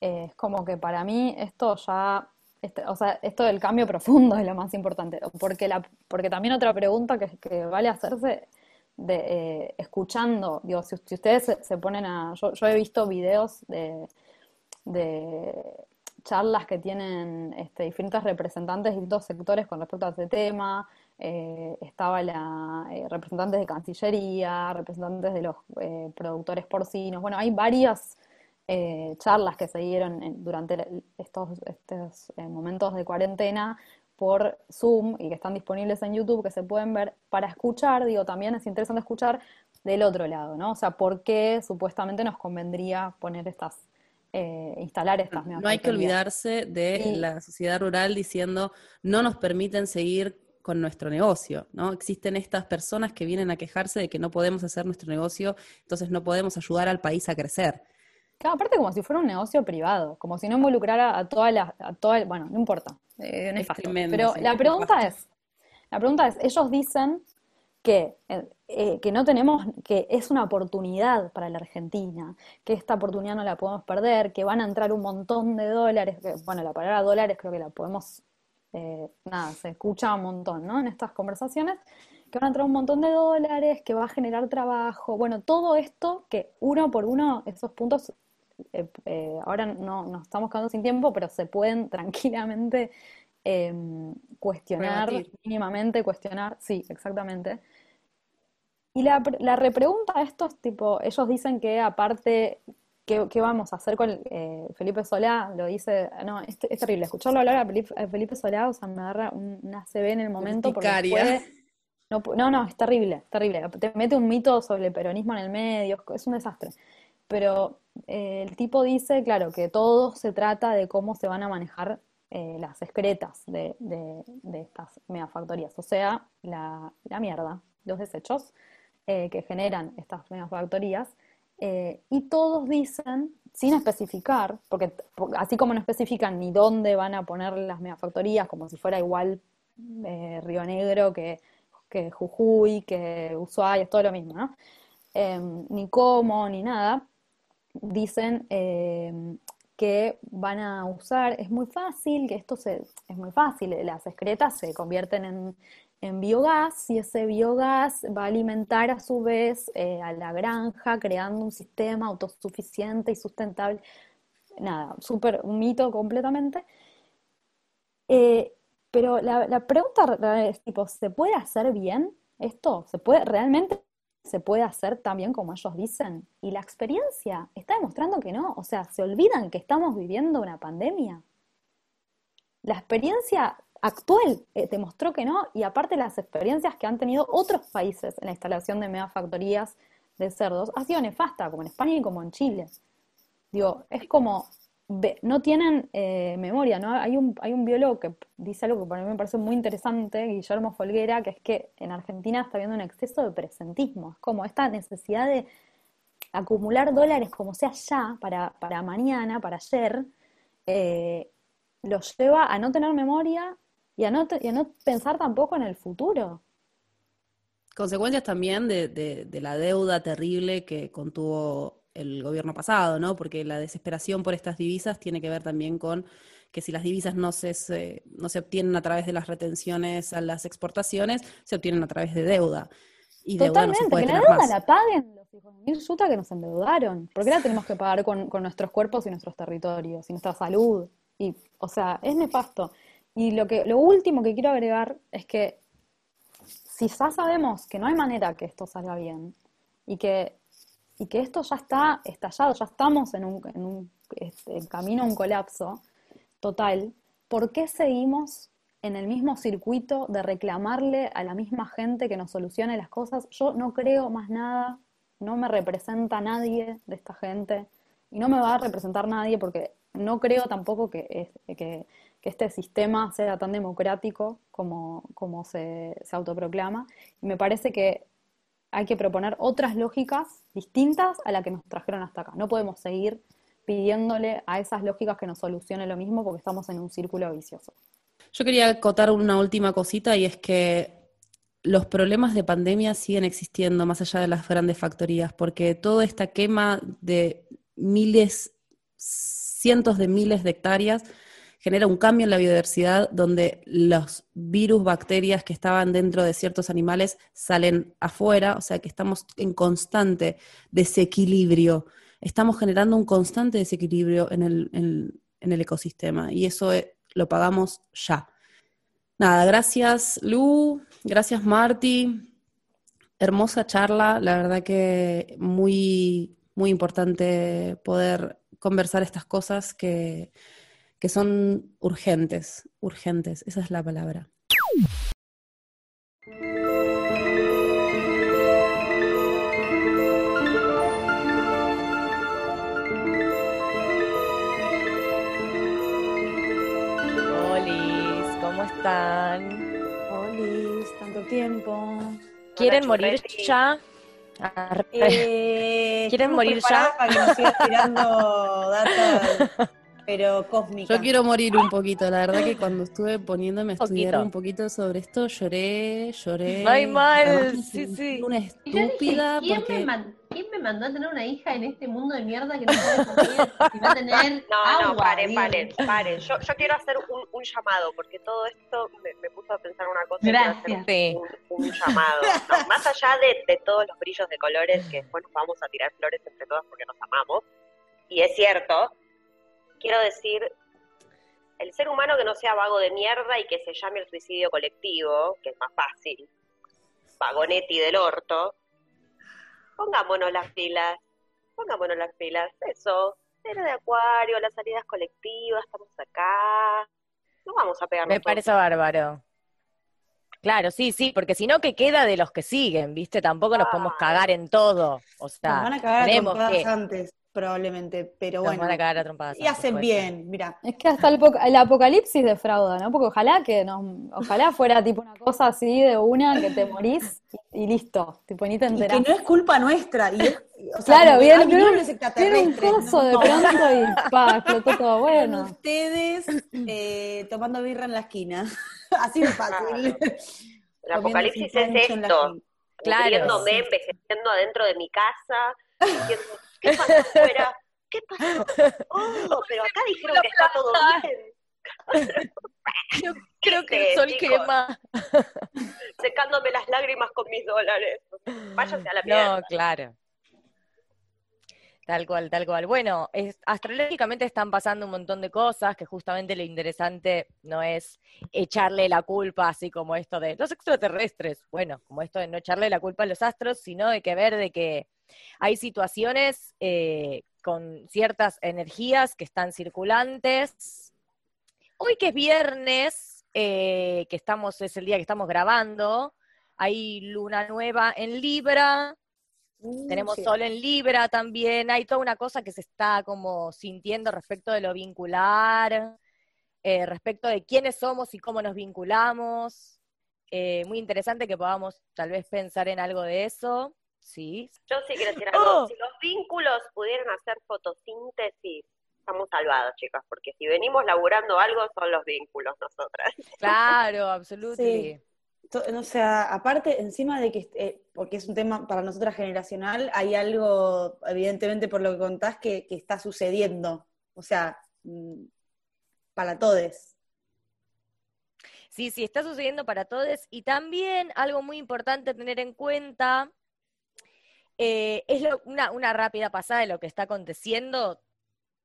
eh, es como que para mí esto ya, este- o sea, esto del cambio profundo es lo más importante, porque, la, porque también otra pregunta que, que vale hacerse de, eh, escuchando, digo, si, si ustedes se, ponen a, yo, yo he visto videos de, de charlas que tienen este, diferentes representantes de distintos sectores con respecto a ese tema. Eh, estaba la eh, representantes de Cancillería, representantes de los eh, productores porcinos. Bueno, hay varias eh, charlas que se dieron durante estos, estos eh, momentos de cuarentena por Zoom y que están disponibles en YouTube, que se pueden ver para escuchar, digo, también es interesante escuchar del otro lado, ¿no? O sea, ¿por qué supuestamente nos convendría poner estas, eh, instalar estas No hay que olvidarse de Sí. la sociedad rural diciendo no nos permiten seguir con nuestro negocio, ¿no? Existen estas personas que vienen a quejarse de que no podemos hacer nuestro negocio, entonces no podemos ayudar al país a crecer. Claro, aparte como si fuera un negocio privado, como si no involucrara a toda la, a toda bueno, no importa, eh, nefasto. tremendo, Pero sí, la pregunta es, la pregunta es, ellos dicen que, eh, eh, que no tenemos, que es una oportunidad para la Argentina, que esta oportunidad no la podemos perder, que van a entrar un montón de dólares, que, bueno, la palabra dólares creo que la podemos, eh, nada, se escucha un montón, ¿no? En estas conversaciones, que van a entrar un montón de dólares, que va a generar trabajo, bueno, todo esto que uno por uno, esos puntos eh, eh, ahora no nos estamos quedando sin tiempo, pero se pueden tranquilamente eh, cuestionar, Rebatir. mínimamente cuestionar, sí, exactamente. Y la, la repregunta a estos, tipo, ellos dicen que aparte, ¿qué, qué vamos a hacer con eh, Felipe Solá? Lo dice, no, es, es terrible, escucharlo hablar a Felipe, Solá, o sea, me agarra un- una CB en el momento no, no, no, es terrible, es terrible. Te mete un mito sobre el peronismo en el medio, es un desastre. Pero eh, el tipo dice, claro, que todo se trata de cómo se van a manejar eh, las excretas de, estas megafactorías, o sea, la, mierda, los desechos eh, que generan estas megafactorías. y todos dicen, sin especificar, porque por- así como no especifican ni dónde van a poner las megafactorías, como si fuera igual Río Negro que, que Jujuy, que Ushuaia, es todo lo mismo, ¿no? Eh, ni cómo, ni nada, dicen eh, que van a usar, es muy fácil, que esto se, es muy fácil, las excretas se convierten en, en biogás y ese biogás va a alimentar a su vez eh, a la granja, creando un sistema autosuficiente y sustentable. Nada, súper un mito completamente. Eh, pero la, la pregunta es tipo, ¿se puede hacer bien esto? ¿Se puede, realmente se puede hacer tan bien como ellos dicen? Y la experiencia está demostrando que no. O sea, ¿se olvidan que estamos viviendo una pandemia? La experiencia actual eh, demostró que no, y aparte las experiencias que han tenido otros países en la instalación de megafactorías de cerdos ha sido nefasta, como en España y como en Chile. Digo, es como, no tienen eh, memoria, ¿no? Hay un, hay un biólogo que dice algo que para mí me parece muy interesante, Guillermo Folguera, que es que en Argentina está habiendo un exceso de presentismo. Es como esta necesidad de acumular dólares como sea ya, para, para mañana, para ayer, eh, los lleva a no tener memoria y a no, y a no pensar tampoco en el futuro. Consecuencias también de, de- de la deuda terrible que contuvo el gobierno pasado, ¿no? Porque la desesperación por estas divisas tiene que ver también con que si las divisas no se, se- no se obtienen a través de las retenciones a las exportaciones, se obtienen a través de deuda. Y deuda no se Totalmente, puede que la deuda más. la paguen los hijos de mil yuta que nos endeudaron. ¿Por qué la tenemos que pagar con, con nuestros cuerpos y nuestros territorios y nuestra salud? Y, o sea, es nefasto. Y lo que, lo último que quiero agregar es que si ya sabemos que no hay manera que esto salga bien y que, y que esto ya está estallado, ya estamos en un, en un este, camino a un colapso total, ¿por qué seguimos en el mismo circuito de reclamarle a la misma gente que nos solucione las cosas? Yo no creo más nada, no me representa nadie de esta gente y no me va a representar nadie porque no creo tampoco que, que, que este sistema sea tan democrático como, como se, se autoproclama. Y me parece que hay que proponer otras lógicas distintas a la que nos trajeron hasta acá. No podemos seguir pidiéndole a esas lógicas que nos solucionen lo mismo porque estamos en un círculo vicioso. Yo quería acotar una última cosita y es que los problemas de pandemia siguen existiendo más allá de las grandes factorías, porque toda esta quema de miles, cientos de miles de hectáreas genera un cambio en la biodiversidad donde los virus, bacterias que estaban dentro de ciertos animales salen afuera, o sea que estamos en constante desequilibrio, estamos generando un constante desequilibrio en el, en- el ecosistema y eso eh, lo pagamos ya. Nada, gracias Lu, gracias Marty, hermosa charla, la verdad que muy, muy importante poder conversar estas cosas que, que son urgentes, urgentes, esa es la palabra. Olis, ¿cómo están? Olis, tanto tiempo. ¿Quieren Hola, morir ya? Eh, ¿Quieren morir ya? Para que nos sigas tirando pero cósmica. Yo quiero morir un poquito, la verdad que cuando estuve poniéndome a estudiar Poquito. un poquito sobre esto, lloré, lloré. Ay, mal, sí, sí. Una dije, estúpida ¿quién, porque... me man- quién me mandó a tener una hija en este mundo de mierda que no puede comer y va a tener No, agua? no, paren, paren, paren. Yo, yo quiero hacer un, un llamado, porque todo esto me, me puso a pensar una cosa. hacer Gracias. Sí. Un, un llamado. No, más allá de, de todos los brillos de colores, que después nos vamos a tirar flores entre todas porque nos amamos, y es cierto, quiero decir, el ser humano que no sea vago de mierda y que se llame el suicidio colectivo, que es más fácil, vagonetti del orto, pongámonos las pilas, pongámonos las pilas, eso, cero de acuario, las salidas colectivas, estamos acá, no vamos a pegarnos Me parece bárbaro. Claro, sí, sí, porque si no, ¿qué queda de los que siguen? ¿Viste? Tampoco nos podemos cagar en todo. O Nos sea, van a cagar a tenemos que. antes, probablemente, pero Nos bueno. van a cagar a trompadas Y hacen bien, mira. Es que hasta el, el apocalipsis defrauda, ¿no? Porque ojalá que nos, ojalá fuera tipo una cosa así de una que te morís y, y listo, tipo ni te Y que enterás. no es culpa nuestra. Y es, o sea, Claro, los viene un coso de no. pronto y pa, explotó todo bueno. ustedes eh, tomando birra en la esquina. Así de fácil. El apocalipsis es esto. Claro. muriéndome, envejeciendo adentro de mi casa, diciendo, ¿qué pasa afuera? ¿Qué pasó? Oh, pero acá dijeron que está todo bien. Yo creo que el ¿Viste, sol chicos? quema. Secándome las lágrimas con mis dólares. Váyanse a la No, mierda. claro. Tal cual, tal cual. Bueno, astrológicamente están pasando un montón de cosas que justamente lo interesante no es echarle la culpa así como esto de los extraterrestres, bueno, como esto de no echarle la culpa a los astros, sino de que ver de que hay situaciones eh, con ciertas energías que están circulantes. Hoy que es viernes, eh, que estamos, es el día que estamos grabando, hay luna nueva en Libra, tenemos sí. sol en Libra también, hay toda una cosa que se está como sintiendo respecto de lo vincular, eh, respecto de quiénes somos y cómo nos vinculamos. Eh, muy interesante que podamos tal vez pensar en algo de eso. Sí. Yo sí quiero decir algo. Oh. Si los vínculos pudieran hacer fotosíntesis, estamos salvados, chicas, porque si venimos laburando algo son los vínculos nosotras. Claro, absolutamente. to- o sea, aparte, encima de que, eh, porque es un tema para nosotras generacional, hay algo, evidentemente por lo que contás, que, que está sucediendo. O sea, mm, para todos. Sí, sí, está sucediendo para todos. Y también algo muy importante tener en cuenta eh, es una, una rápida pasada de lo que está aconteciendo.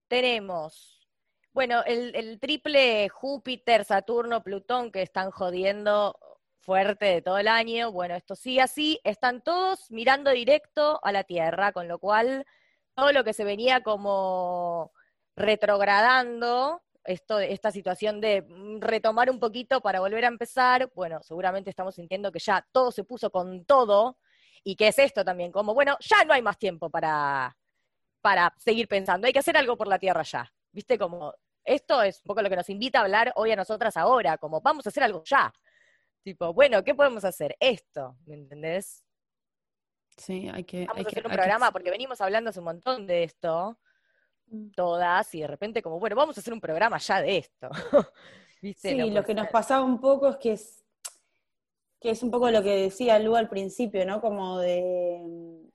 Tenemos, bueno, el, el triple Júpiter, Saturno, Plutón que están jodiendo fuerte de todo el año. Bueno, esto sigue así. Están todos mirando directo a la Tierra, con lo cual todo lo que se venía como retrogradando, esto, esta situación de mm, retomar un poquito para volver a empezar, bueno, seguramente estamos sintiendo que ya todo se puso con todo, y que es esto también, como, bueno, ya no hay más tiempo para, para seguir pensando, hay que hacer algo por la Tierra ya, ¿viste? Como, esto es un poco lo que nos invita a hablar hoy a nosotras ahora, como, vamos a hacer algo ya. Tipo, bueno, ¿qué podemos hacer? Esto, ¿me entendés? Sí, hay que. Vamos hay a que- hacer un que- programa, porque venimos hablando hace un montón de esto, todas, y de repente como, bueno, vamos a hacer un programa ya de esto. ¿Viste? Sí, No lo que nos pasaba un poco es que es, que es un poco lo que decía Lu al principio, ¿no? Como de mm,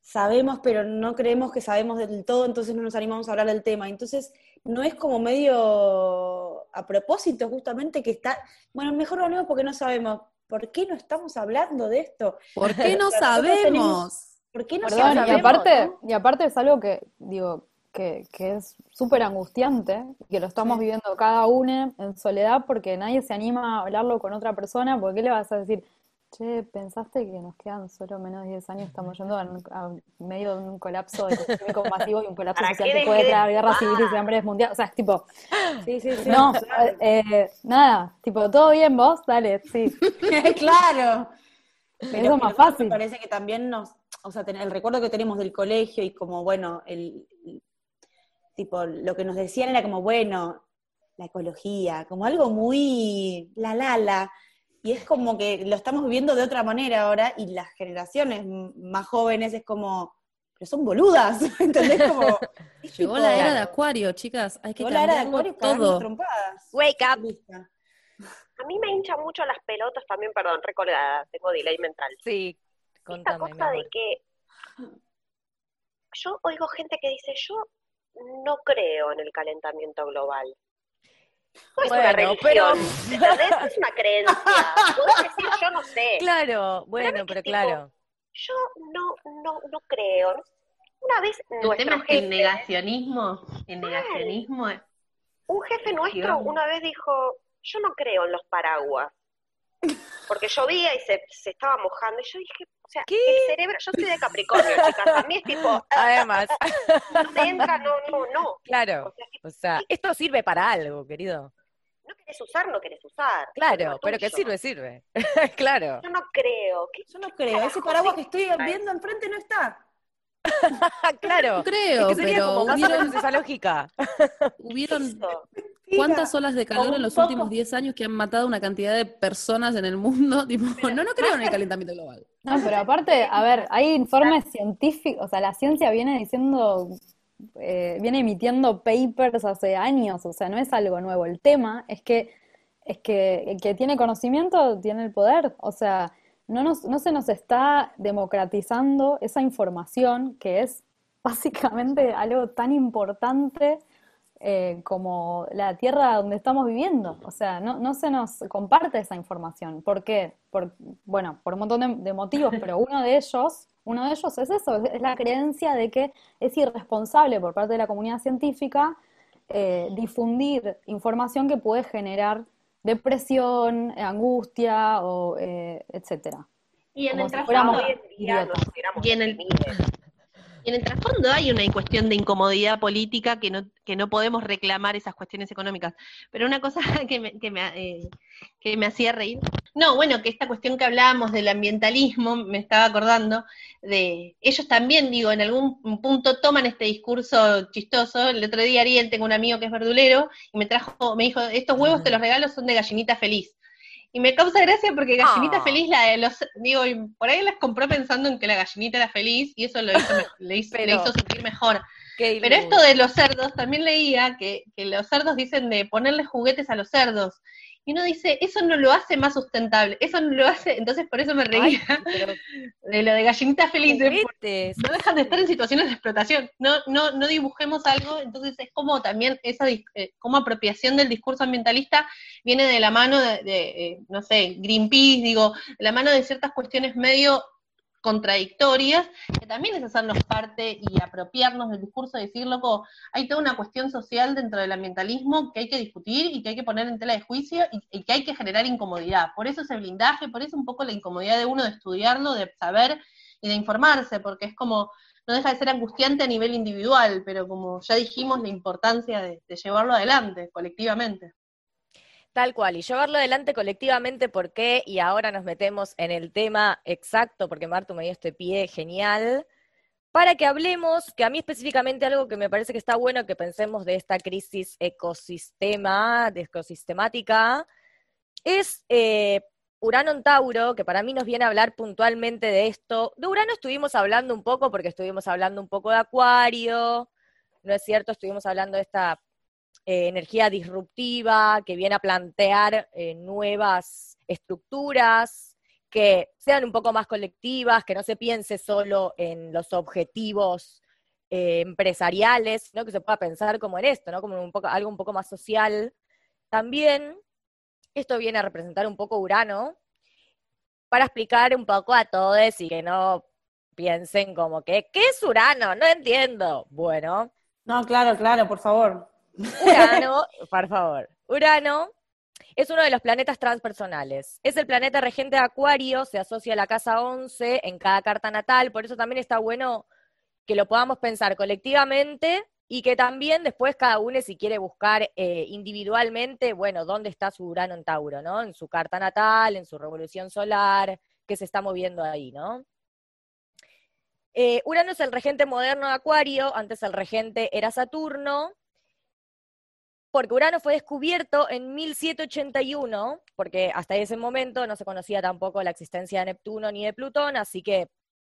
sabemos, pero no creemos que sabemos del todo, entonces no nos animamos a hablar del tema. Entonces, no es como medio a propósito, justamente, que está, bueno, mejor lo hablemos porque no sabemos. ¿Por qué no estamos hablando de esto? ¿Por qué no tenemos- sabemos? ¿Por qué no Perdón, y sabemos? aparte, no? y aparte es algo que, digo, que, que es súper angustiante, que lo estamos viviendo cada uno en soledad porque nadie se anima a hablarlo con otra persona, porque ¿qué le vas a decir? Che, ¿pensaste que nos quedan solo menos de 10 años? Estamos yendo a, un- a medio de un colapso económico masivo y un colapso ¿Para social qué que puede dejé de traer guerras civiles y hambres mundiales. O sea, es tipo, Sí, sí, sí. no, claro. eh, nada, tipo, ¿todo bien vos? Dale, sí. claro. Eso Pero es más fácil. Me parece que también nos, o sea, ten- el recuerdo que tenemos del colegio y como, bueno, el, el- tipo, lo que nos decían era como, bueno, la ecología, como algo muy la la la. Y es como que lo estamos viviendo de otra manera ahora y las generaciones más jóvenes es como, pero son boludas, ¿entendés? Como, Llegó tipo, la era de Acuario, chicas. Hay que llegó la era de cambiarlo acuario todo. trompadas. Wake up. A mí me hincha mucho las pelotas también, perdón, recordada, tengo delay mental. Sí, Esta contame, cosa de que yo oigo gente que dice, yo no creo en el calentamiento global. Es una Bueno, religión, pero- es una creencia. Podés decir, yo no sé. Claro, bueno, pero tipo, claro. Yo no, no, no creo. Una vez El nuestro tema es que el negacionismo, el negacionismo es- un jefe nuestro Dios. una vez dijo, yo no creo en los paraguas. Porque llovía y se, se estaba mojando. Y yo dije, o sea, ¿Qué? el cerebro, yo soy de Capricornio, chicas. A mí es tipo, Además, no te entra, no, no, no. claro. O sea, que O sea, esto sirve para algo, querido. no querés usar, no querés usar. Claro, pero que sirve, sirve. claro. Yo no creo. ¿Qué Yo no creo, ese paraguas que estoy viendo enfrente no está. claro. No creo, es que sería pero como más o hubieron, menos esa lógica. hubieron? Cuántas olas de calor en los poco- últimos 10 años que han matado una cantidad de personas en el mundo. Tipo, no, no creo en el calentamiento global. No, pero aparte, a ver, hay informes científicos, o sea, la ciencia viene diciendo, eh, viene emitiendo papers hace años, o sea, no es algo nuevo. El tema es que, es que el que tiene conocimiento tiene el poder, o sea, no, nos, no se nos está democratizando esa información que es básicamente algo tan importante eh, como la tierra donde estamos viviendo. O sea, no, no se nos comparte esa información. ¿Por qué? Por, bueno, por un montón de, de motivos, pero uno de ellos, uno de ellos es eso, es, es la creencia de que es irresponsable por parte de la comunidad científica eh, difundir información que puede generar depresión, angustia, o eh, etcétera. Y en Como el si Y en en el trasfondo hay una cuestión de incomodidad política que no, que no podemos reclamar esas cuestiones económicas. Pero una cosa que me, que me, eh, que me hacía reír. No, bueno, que esta cuestión que hablábamos del ambientalismo, me estaba acordando de ellos también, digo, en algún punto toman este discurso chistoso. El otro día Ariel, tengo un amigo que es verdulero, y me trajo, me dijo, estos huevos te los regalo son de gallinita feliz. Y me causa gracia porque gallinita Ah. feliz, la de los, digo, por ahí las compró pensando en que la gallinita era feliz, y eso lo hizo, le, hizo, le Pero- hizo sentir mejor. Pero esto de los cerdos, también leía que, que los cerdos dicen de ponerle juguetes a los cerdos. Y uno dice, eso no lo hace más sustentable, eso no lo hace, entonces por eso me reía Ay, de lo de gallinita feliz, de- no dejan de estar en situaciones de explotación, no, no, no dibujemos algo, entonces es como también esa eh, como apropiación del discurso ambientalista viene de la mano de, de, eh, no sé, Greenpeace, digo, de la mano de ciertas cuestiones medio contradictorias, que también es hacernos parte y apropiarnos del discurso, decir, loco, hay toda una cuestión social dentro del ambientalismo que hay que discutir y que hay que poner en tela de juicio y, que hay que generar incomodidad. Por eso ese blindaje, por eso un poco la incomodidad de uno de estudiarlo, de saber y de informarse, porque es como, no deja de ser angustiante a nivel individual, pero como ya dijimos, la importancia de, de llevarlo adelante colectivamente. Tal cual, y llevarlo adelante colectivamente, ¿por qué? Y ahora nos metemos en el tema exacto, porque Martu me dio este pie genial, para que hablemos, que a mí específicamente algo que me parece que está bueno que pensemos de esta crisis ecosistema, de ecosistemática, es eh, Urano en Tauro, que para mí nos viene a hablar puntualmente de esto. De Urano estuvimos hablando un poco, porque estuvimos hablando un poco de Acuario, ¿no es cierto? Estuvimos hablando de esta eh, energía disruptiva que viene a plantear eh, nuevas estructuras que sean un poco más colectivas, que no se piense solo en los objetivos eh, empresariales, sino que se pueda pensar como en esto, ¿no? Como un poco, algo un poco más social. También esto viene a representar un poco Urano para explicar un poco a todos y que no piensen como que, ¿qué es Urano? No entiendo. Bueno, No, claro, claro, por favor. Urano, por favor. Urano es uno de los planetas transpersonales. Es el planeta regente de Acuario, se asocia a la casa 11 en cada carta natal, por eso también está bueno que lo podamos pensar colectivamente y que también después cada uno, si quiere buscar eh, individualmente, bueno, dónde está su Urano en Tauro, ¿no? En su carta natal, en su revolución solar, que se está moviendo ahí, ¿no? Eh, Urano es el regente moderno de Acuario, antes el regente era Saturno, porque Urano fue descubierto en 1781, porque hasta ese momento no se conocía tampoco la existencia de Neptuno ni de Plutón, así que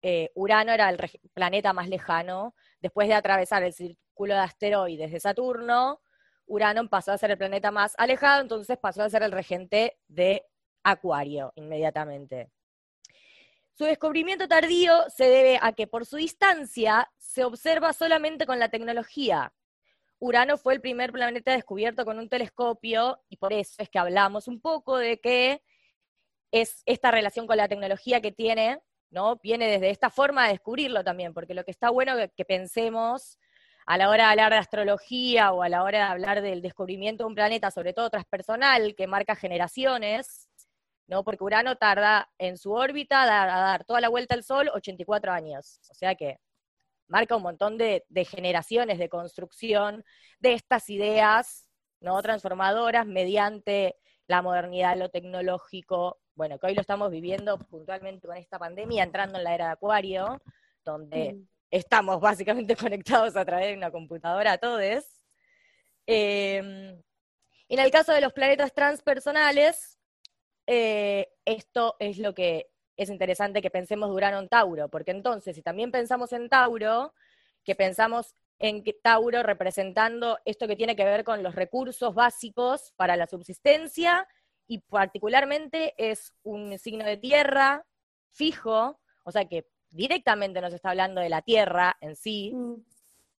eh, Urano era el planeta más lejano. Después de atravesar el círculo de asteroides de Saturno, Urano pasó a ser el planeta más alejado, entonces pasó a ser el regente de Acuario inmediatamente. Su descubrimiento tardío se debe a que por su distancia se observa solamente con la tecnología. Urano fue el primer planeta descubierto con un telescopio y por eso es que hablamos un poco de que es esta relación con la tecnología que tiene, ¿no? Viene desde esta forma de descubrirlo también, porque lo que está bueno que, que pensemos a la hora de hablar de astrología o a la hora de hablar del descubrimiento de un planeta, sobre todo transpersonal, que marca generaciones, ¿no? Porque Urano tarda en su órbita a dar, toda la vuelta al Sol 84 años. O sea que marca un montón de, de generaciones de construcción de estas ideas ¿no? transformadoras mediante la modernidad, lo tecnológico, bueno, que hoy lo estamos viviendo puntualmente con esta pandemia, entrando en la era de Acuario, donde Mm. estamos básicamente conectados a través de una computadora a todos. Eh, en el caso de los planetas transpersonales, eh, esto es lo que es interesante que pensemos de Urano en Tauro, porque entonces, si también pensamos en Tauro, que pensamos en Tauro representando esto que tiene que ver con los recursos básicos para la subsistencia, y particularmente es un signo de tierra fijo, o sea que directamente nos está hablando de la tierra en sí. Mm.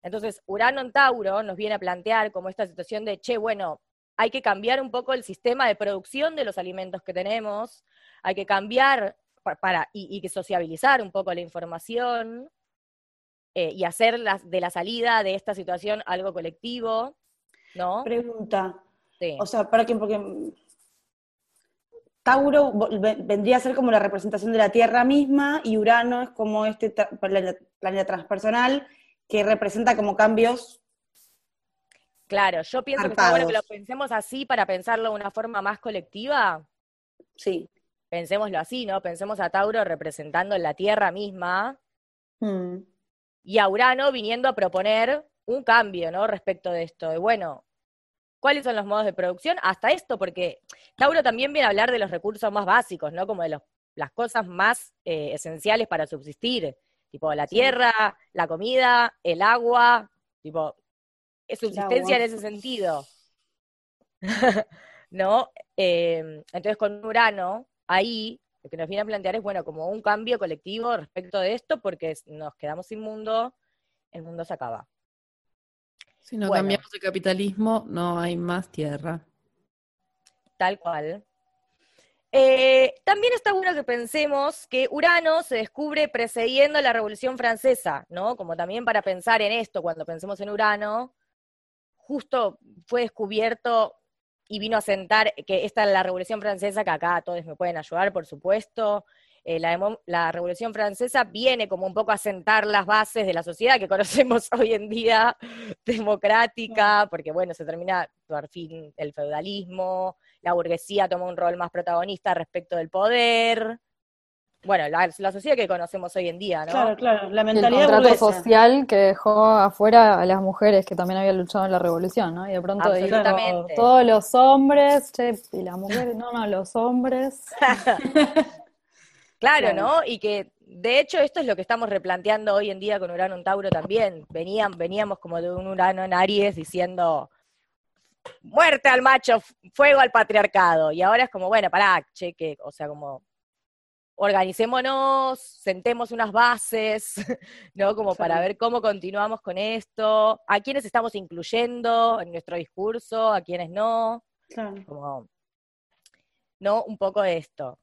Entonces, Urano en Tauro nos viene a plantear como esta situación de, che, bueno, hay que cambiar un poco el sistema de producción de los alimentos que tenemos, hay que cambiar para, y, y que sociabilizar un poco la información eh, y hacer las- de la salida de esta situación algo colectivo, ¿no? Pregunta. Sí. O sea, para que, porque Tauro vendría a ser como la representación de la Tierra misma y Urano es como este planeta, planeta transpersonal que representa como cambios. Claro, yo pienso que está bueno que lo pensemos así para pensarlo de una forma más colectiva. Sí. Pensémoslo así, ¿no? Pensemos a Tauro representando la Tierra misma, Mm. y a Urano viniendo a proponer un cambio, ¿no? Respecto de esto, de bueno, ¿cuáles son los modos de producción? Hasta esto, porque Tauro también viene a hablar de los recursos más básicos, ¿no? Como de los- las cosas más eh, esenciales para subsistir, tipo la tierra, la comida, el agua, tipo, es subsistencia en ese sentido. ¿No? Eh, entonces con Urano, ahí lo que nos viene a plantear es, bueno, como un cambio colectivo respecto de esto, porque nos quedamos sin mundo, el mundo se acaba. Si no Bueno. cambiamos el capitalismo, no hay más tierra. Tal cual. Eh, también está bueno que pensemos que Urano se descubre precediendo la Revolución Francesa, ¿no? Como también para pensar en esto, cuando pensemos en Urano, justo fue descubierto y vino a sentar que esta es la Revolución Francesa, que acá todos me pueden ayudar, por supuesto. Eh, la, la Revolución Francesa viene como un poco a sentar las bases de la sociedad que conocemos hoy en día, democrática, porque bueno, se termina por fin el feudalismo, la burguesía toma un rol más protagonista respecto del poder. Bueno, la, la sociedad que conocemos hoy en día, ¿no? Claro, claro, la Y el mentalidad contrato burguesa. social que dejó afuera a las mujeres que también habían luchado en la revolución, ¿no? Y de pronto dijo, todos los hombres, che, y las mujeres, no, no, los hombres. Claro, Claro. ¿no? Y que de hecho esto es lo que estamos replanteando hoy en día con Urano en Tauro también. Venían, veníamos como de un Urano en Aries diciendo muerte al macho, fuego al patriarcado. Y ahora es como, bueno, pará, che, que, o sea, como organicémonos, sentemos unas bases, ¿no? Como para ver cómo continuamos con esto, a quiénes estamos incluyendo en nuestro discurso, a quiénes no Claro. como, ¿no? Un poco de esto.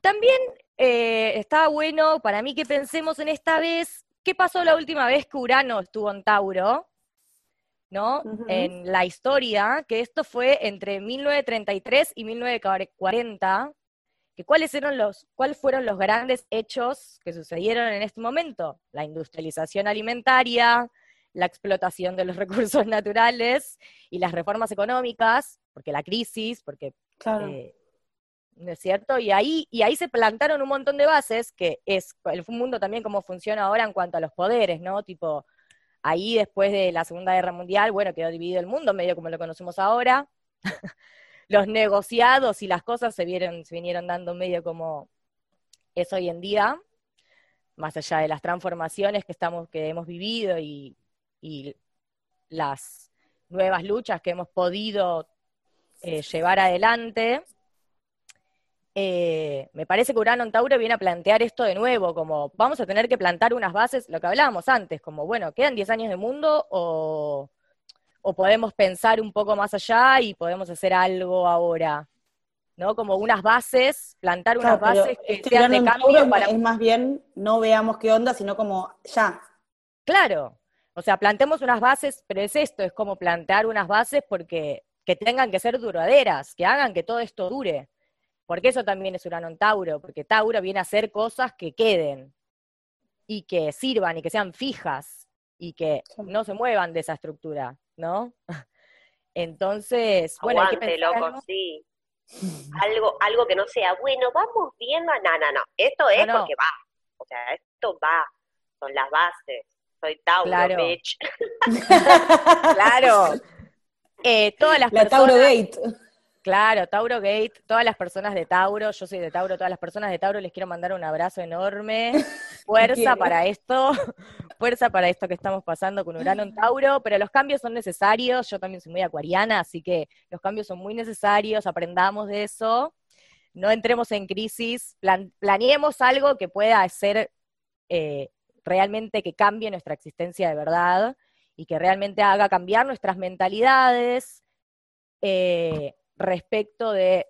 También eh, estaba bueno para mí que pensemos en esta vez, ¿qué pasó la última vez que Urano estuvo en Tauro? ¿No? En la historia, que esto fue entre 1933 y 1940, que cuáles, eran los, cuáles fueron los grandes hechos que sucedieron en este momento. La industrialización alimentaria, la explotación de los recursos naturales y las reformas económicas, porque la crisis, porque Claro. eh, ¿no es cierto? Y ahí, y ahí se plantaron un montón de bases, que es el mundo también cómo funciona ahora en cuanto a los poderes, ¿no? Tipo, ahí después de la Segunda Guerra Mundial, bueno, quedó dividido el mundo, medio como lo conocemos ahora. los negociados y las cosas se, vieron, se vinieron dando medio como es hoy en día, más allá de las transformaciones que, estamos, que hemos vivido y, las nuevas luchas que hemos podido eh, llevar adelante. Eh, me parece que Urano en Tauro viene a plantear esto de nuevo, como vamos a tener que plantar unas bases, lo que hablábamos antes, como bueno, ¿quedan 10 años de mundo o, o podemos pensar un poco más allá y podemos hacer algo ahora? ¿No? Como unas bases, plantar unas Claro, bases que este sean de cambio para es más bien no veamos qué onda, sino como ya. Claro, o sea, plantemos unas bases, pero es esto, es como plantear unas bases porque que tengan que ser duraderas, que hagan que todo esto dure. Porque eso también es Urano en Tauro, porque Tauro viene a hacer cosas que queden y que sirvan y que sean fijas y que no se muevan de esa estructura, ¿no? Entonces, bueno, hay que Aguante, pensar loco, algo- sí. Algo, algo que no sea, bueno, vamos viendo, no, no, no, esto es No, no. porque va, o sea, esto va, son las bases, soy Tauro, Claro. bitch. Claro. Eh, todas las La personas, Tauro Gate. Claro, Tauro Gate, todas las personas de Tauro, yo soy de Tauro, todas las personas de Tauro les quiero mandar un abrazo enorme, fuerza para esto, fuerza para esto que estamos pasando con Urano en Tauro, pero los cambios son necesarios, yo también soy muy acuariana, así que los cambios son muy necesarios, aprendamos de eso, no entremos en crisis, plan- planeemos algo que pueda ser eh, realmente que cambie nuestra existencia de verdad y que realmente haga cambiar nuestras mentalidades, eh, respecto de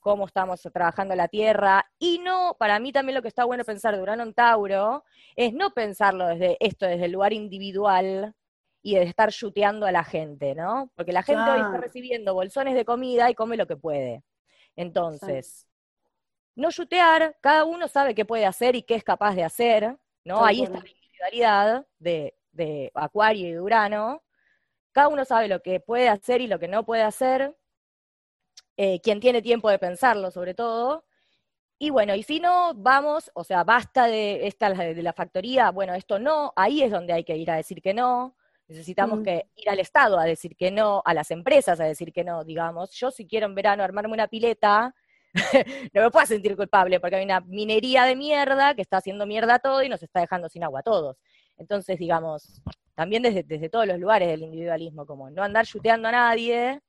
cómo estamos trabajando la Tierra. Y no, para mí también lo que está bueno pensar de Urano en Tauro es no pensarlo desde esto, desde el lugar individual y de estar chuteando a la gente, ¿no? Porque la gente hoy está recibiendo bolsones de comida y come lo que puede. Entonces, no chutear, cada uno sabe qué puede hacer y qué es capaz de hacer, ¿no? Ahí está la individualidad de, de Acuario y de Urano. Cada uno sabe lo que puede hacer y lo que no puede hacer. Eh, quien tiene tiempo de pensarlo, sobre todo. Y bueno, y si no, vamos, o sea, basta de esta de la factoría, bueno, esto no, ahí es donde hay que ir a decir que no. Necesitamos Mm. que ir al Estado a decir que no, a las empresas a decir que no, digamos. Yo si quiero en verano armarme una pileta, no me puedo sentir culpable porque hay una minería de mierda que está haciendo mierda todo y nos está dejando sin agua a todos. Entonces, digamos, también desde, desde todos los lugares del individualismo, como no andar chuteando a nadie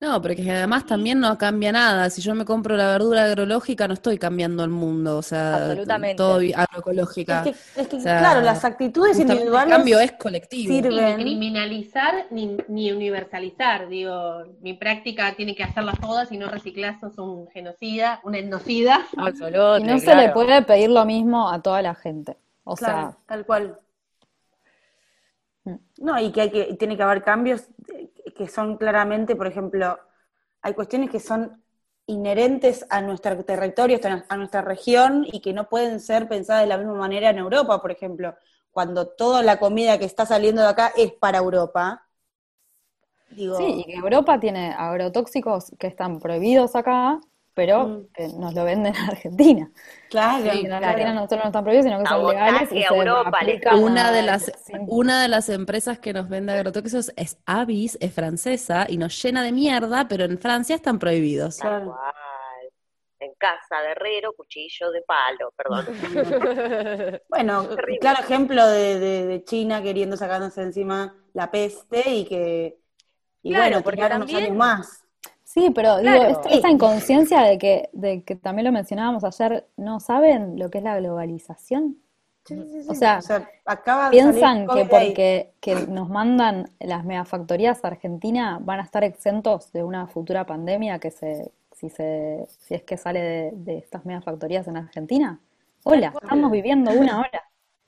No, pero que además también no cambia nada. Si yo me compro la verdura agrológica, no estoy cambiando el mundo, o sea, Absolutamente. todo agroecológica. Es que, es que, O sea, claro, las actitudes individuales El cambio es colectivo. Ni sirven. criminalizar ni, ni universalizar. Digo, mi práctica tiene que hacerlas todas y no reciclar, sos un genocida, un etnocida. Absoluto. Y no se le puede pedir lo mismo a toda la gente. O Claro, sea, tal cual. Mm. No, y que hay que, tiene que haber cambios eh, que son claramente, por ejemplo, hay cuestiones que son inherentes a nuestro territorio, a nuestra región, y que no pueden ser pensadas de la misma manera en Europa, por ejemplo. Cuando toda la comida que está saliendo de acá es para Europa. Digo, sí, y que Europa tiene agrotóxicos que están prohibidos acá, pero Mm. que nos lo venden en Argentina. claro, Y en claro. Argentina no solo no están prohibidos, sino que son legales y a se Europa, le aplican Una de a- las, una de las empresas que nos vende agrotóxicos es Avis, es francesa y nos llena de mierda, pero en Francia están prohibidos. Tal Claro. cual. En casa de herrero, cuchillo de palo, perdón. Bueno, Terrible. claro ejemplo de, de- de China queriendo sacarnos encima la peste y que, y Claro, bueno, porque unos también- años más. Sí, pero digo, esta, esta inconsciencia de que, de que también lo mencionábamos ayer, ¿no saben lo que es la globalización? Sí, sí, sí. O sea, Piensan que porque que nos mandan las megafactorías a Argentina van a estar exentos de una futura pandemia que se, si se, si es que sale de, de estas megafactorías en Argentina. Hola, estamos viviendo una hora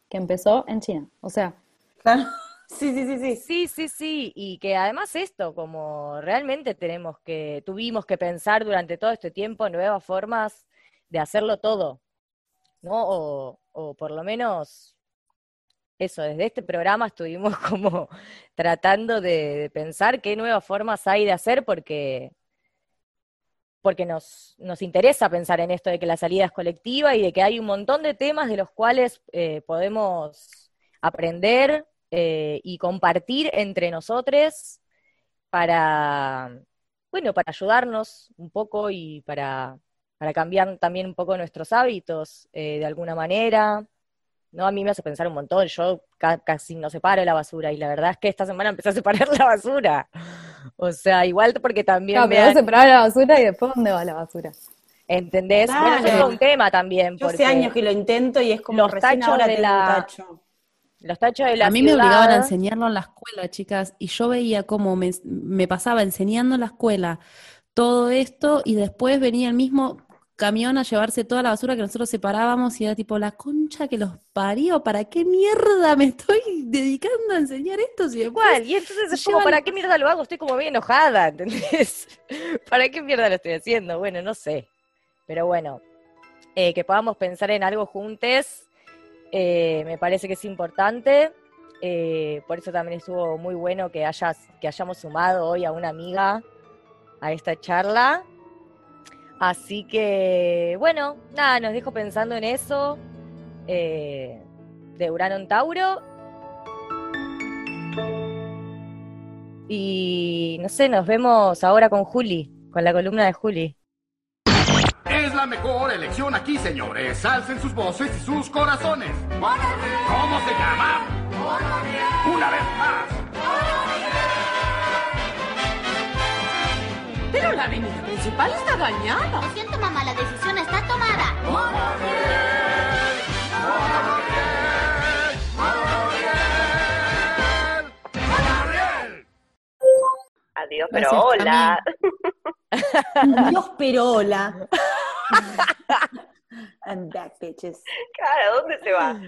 que empezó en China. O sea, Claro. Sí, sí, sí, sí. Sí, sí, sí, y que además esto, como realmente tenemos que, tuvimos que pensar durante todo este tiempo nuevas formas de hacerlo todo, ¿no? O, por lo menos eso, desde este programa estuvimos como tratando de, de pensar qué nuevas formas hay de hacer porque, porque nos, nos interesa pensar en esto de que la salida es colectiva y de que hay un montón de temas de los cuales eh, podemos aprender eh, y compartir entre nosotros para, bueno, para ayudarnos un poco y para, para cambiar también un poco nuestros hábitos eh, de alguna manera. ¿no? A mí me hace pensar un montón, yo ca- casi no separo la basura y la verdad es que esta semana empecé a separar la basura. O sea, igual porque también claro, me pero han- separás la basura y después ¿dónde va la basura? ¿entendés? Bueno, eso es Claro. un tema también, Yo hace años que lo intento y es como los recién tachos ahora de la- tacho. Los tachos de la A mí me obligaban a enseñarlo en la escuela, chicas, y yo veía cómo me, me pasaba enseñando en la escuela todo esto y después venía el mismo camión a llevarse toda la basura que nosotros separábamos y era tipo, la concha que los parió, ¿para qué mierda me estoy dedicando a enseñar esto? Si Igual, y entonces se es como, llevan- ¿para qué mierda lo hago? Estoy como bien enojada, ¿entendés? ¿Para qué mierda lo estoy haciendo? Bueno, no sé. Pero bueno, eh, que podamos pensar en algo juntos, eh, me parece que es importante. Eh, por eso también estuvo muy bueno que, hayas, que hayamos sumado hoy a una amiga a esta charla. Así que, bueno, nada, nos dejo pensando en eso. eh, de Urano en Tauro. Y no sé, nos vemos ahora con Juli, con la columna de Juli. La mejor elección aquí, señores. Alcen sus voces y sus corazones. ¿Cómo se llama? Una vez más. Pero la avenida principal está dañada. Lo siento, mamá, la decisión está tomada. Adiós, Gracias, pero hola. Dios, pero hola. I'm back, bitches. Cara, ¿dónde se va?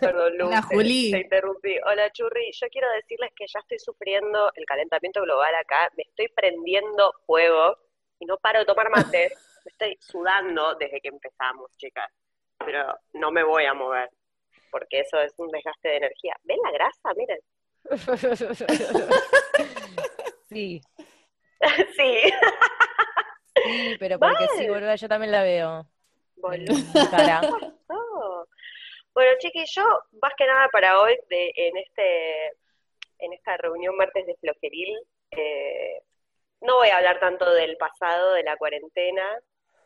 Perdón, Lu, Hola, te- Juli. te interrumpí. Hola, Churri. Yo quiero decirles que ya estoy sufriendo el calentamiento global acá. Me estoy prendiendo fuego y no paro de tomar mate. Me estoy sudando desde que empezamos, chicas. Pero no me voy a mover porque eso es un desgaste de energía. ¿Ven la grasa? Miren. Sí, sí. sí, pero porque sí, boluda, yo también la veo. cara. Oh. Bueno, chiquis, yo más que nada para hoy, de, en este en esta reunión martes de Flojeril, eh, no voy a hablar tanto del pasado, de la cuarentena,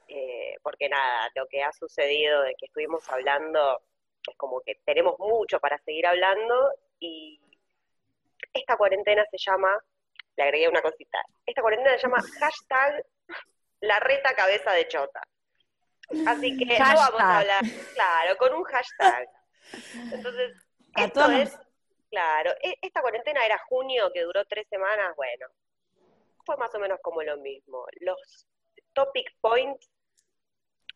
eh, porque nada, lo que ha sucedido de que estuvimos hablando es como que tenemos mucho para seguir hablando y esta cuarentena se llama le agregué una cosita. Esta cuarentena se llama hashtag la reta cabeza de chota. Así que no vamos a hablar, claro, con un hashtag. Entonces, A esto es, claro, e- esta cuarentena era junio, que duró tres semanas, bueno, fue más o menos como lo mismo. Los topic points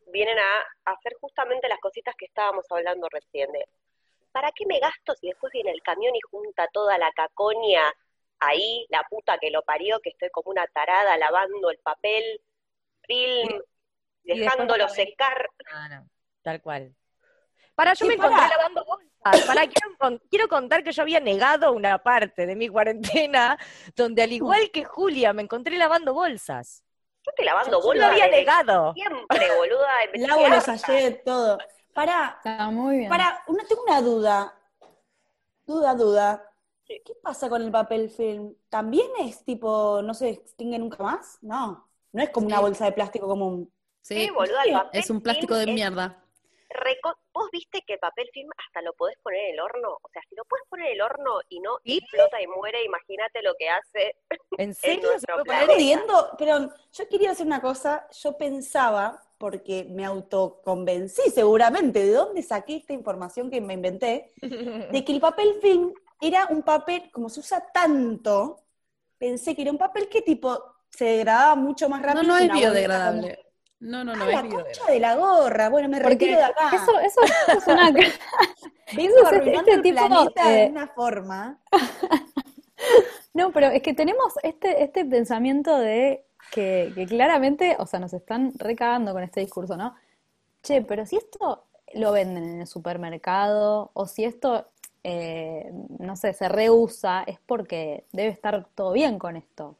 vienen a hacer justamente las cositas que estábamos hablando recién de, ¿para qué me gasto si después viene el camión y junta toda la caconia ahí, la puta que lo parió, que estoy como una tarada lavando el papel, film, y dejándolo secar? No, no, tal cual. Para, yo Sí, me encontré lavando bolsas. Para, quiero, con- quiero contar que yo había negado una parte de mi cuarentena, donde al igual que Julia, me encontré lavando bolsas. Yo estoy lavando Yo lo bolsas había negado. siempre, boluda. Lavo los sachets, todo. Pará, Está muy bien. Para, una, tengo una duda. Duda, duda. ¿Qué pasa con el papel film? ¿También es tipo, no se extingue nunca más? No. No es como una bolsa de plástico común. Sí, Sí, boluda, el papel es un plástico de mierda. reco- ¿Vos viste que el papel film hasta lo podés poner en el horno? O sea, si lo puedes poner en el horno y no ¿Sí? explota y muere, imagínate lo que hace. ¿En serio se nuestro puede. Pero yo quería hacer una cosa. Yo pensaba, porque me autoconvencí seguramente, ¿de dónde saqué esta información que me inventé? De que el papel film era un papel, como se usa tanto, pensé que era un papel que tipo se degradaba mucho más No, rápido. no que es bolsa biodegradable. No, no, no Ah, es la biodegradable. concha de la gorra. Bueno, me Porque retiro de acá. eso, eso, eso es una... Eso es este tipo de- de una forma. No, pero es que tenemos este, este pensamiento de que, que claramente, o sea, nos están recagando con este discurso, ¿no? Che, pero si esto lo venden en el supermercado o si esto, eh, no sé, se reusa, es porque debe estar todo bien con esto.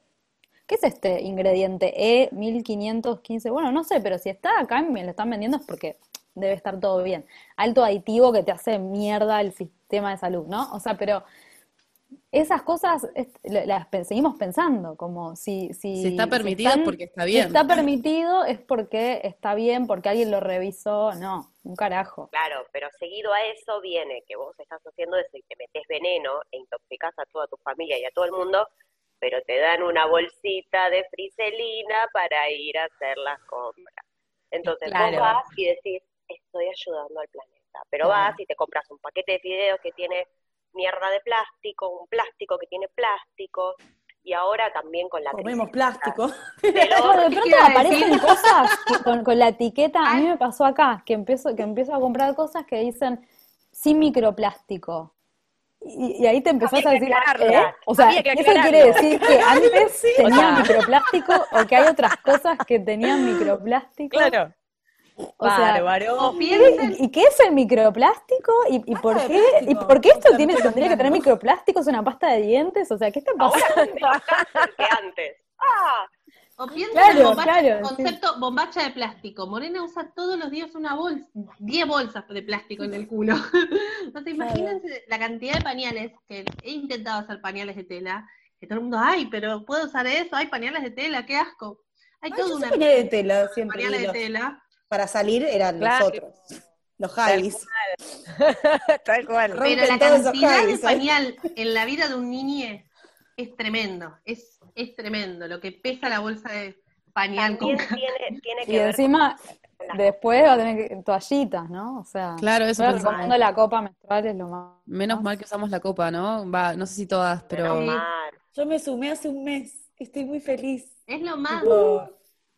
¿Qué es este ingrediente E1515? Bueno, no sé, pero si está acá y me lo están vendiendo es porque debe estar todo bien. Alto aditivo que te hace mierda el sistema de salud, ¿no? O sea, pero esas cosas es- la- las seguimos pensando, como si, si, Si está si permitido es están- porque está si bien. está permitido es porque está bien, porque alguien lo revisó, no, un carajo. Claro, pero seguido a eso viene que vos estás haciendo eso y te metes veneno e intoxicás a toda tu familia y a todo el mundo, pero te dan una bolsita de friselina para ir a hacer las compras. Entonces Claro. vos vas y decís, estoy ayudando al planeta. Pero Claro. vas y te compras un paquete de fideos que tiene mierda de plástico, un plástico que tiene plástico, y ahora también con la Comemos plástico. de ¿Qué pronto aparecen cosas que- con, con la etiqueta, a mí me pasó acá, que empiezo, que empiezo a comprar cosas que dicen sin microplástico. Y, y ahí te empezás a decir. ¿eh? O sea, eso quiere decir que antes tenía O sea- microplástico o que hay otras cosas que tenían microplástico. Claro. O sea, Bárbaro. O piensen, ¿Y, y qué es el microplástico? ¿Y, y por qué? ¿Y por qué esto tiene, tendría que tener blancos. microplástico? ¿Es una pasta de dientes? O sea, ¿qué está pasando? ahora es que antes. Ah, o piensen Claro, en bombacha, claro, concepto bombacha de plástico. Morena usa todos los días una bolsa, 10 bolsas de plástico en el culo. Entonces, imagínense la cantidad de pañales que he intentado hacer pañales de tela, que todo el mundo, ay, pero puedo usar eso, hay pañales de tela, qué asco. Hay Ay, toda yo una de tela siempre. pañales de tela. Para salir eran Claro. nosotros. Los Javis. Tal cual. Rompen Pero la cantidad de ¿eh? pañal en la vida de un niño es tremendo, es, es tremendo lo que pesa la bolsa de pañal con también tiene, tiene que Y ver encima, con después va a tener que- toallitas, ¿no? O sea, Claro, eso recomiendo la copa menstrual, es lo más. Menos mal que usamos la copa, ¿no? Va, no sé si todas, pero. Yo me sumé hace un mes. Estoy muy feliz. Es lo más, Tipo,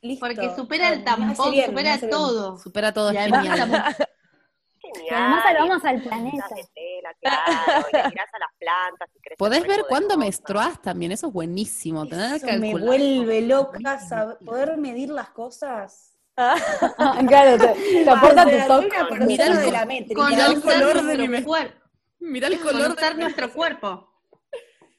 listo. porque supera el Ah, tampón, bien, supera todo. supera todo, Y genial. Genial. además salvamos al y planeta. tela, claro, y le tirás a las plantas y crece Podés ver cuándo menstruás también, eso es buenísimo. Tener Eso que me vuelve loca sab- poder medir las cosas. Ah, claro, te, te aporta tu toque. Mirá el de la métrica. Conocer el color de mi Mirá el color de nuestro cuerpo.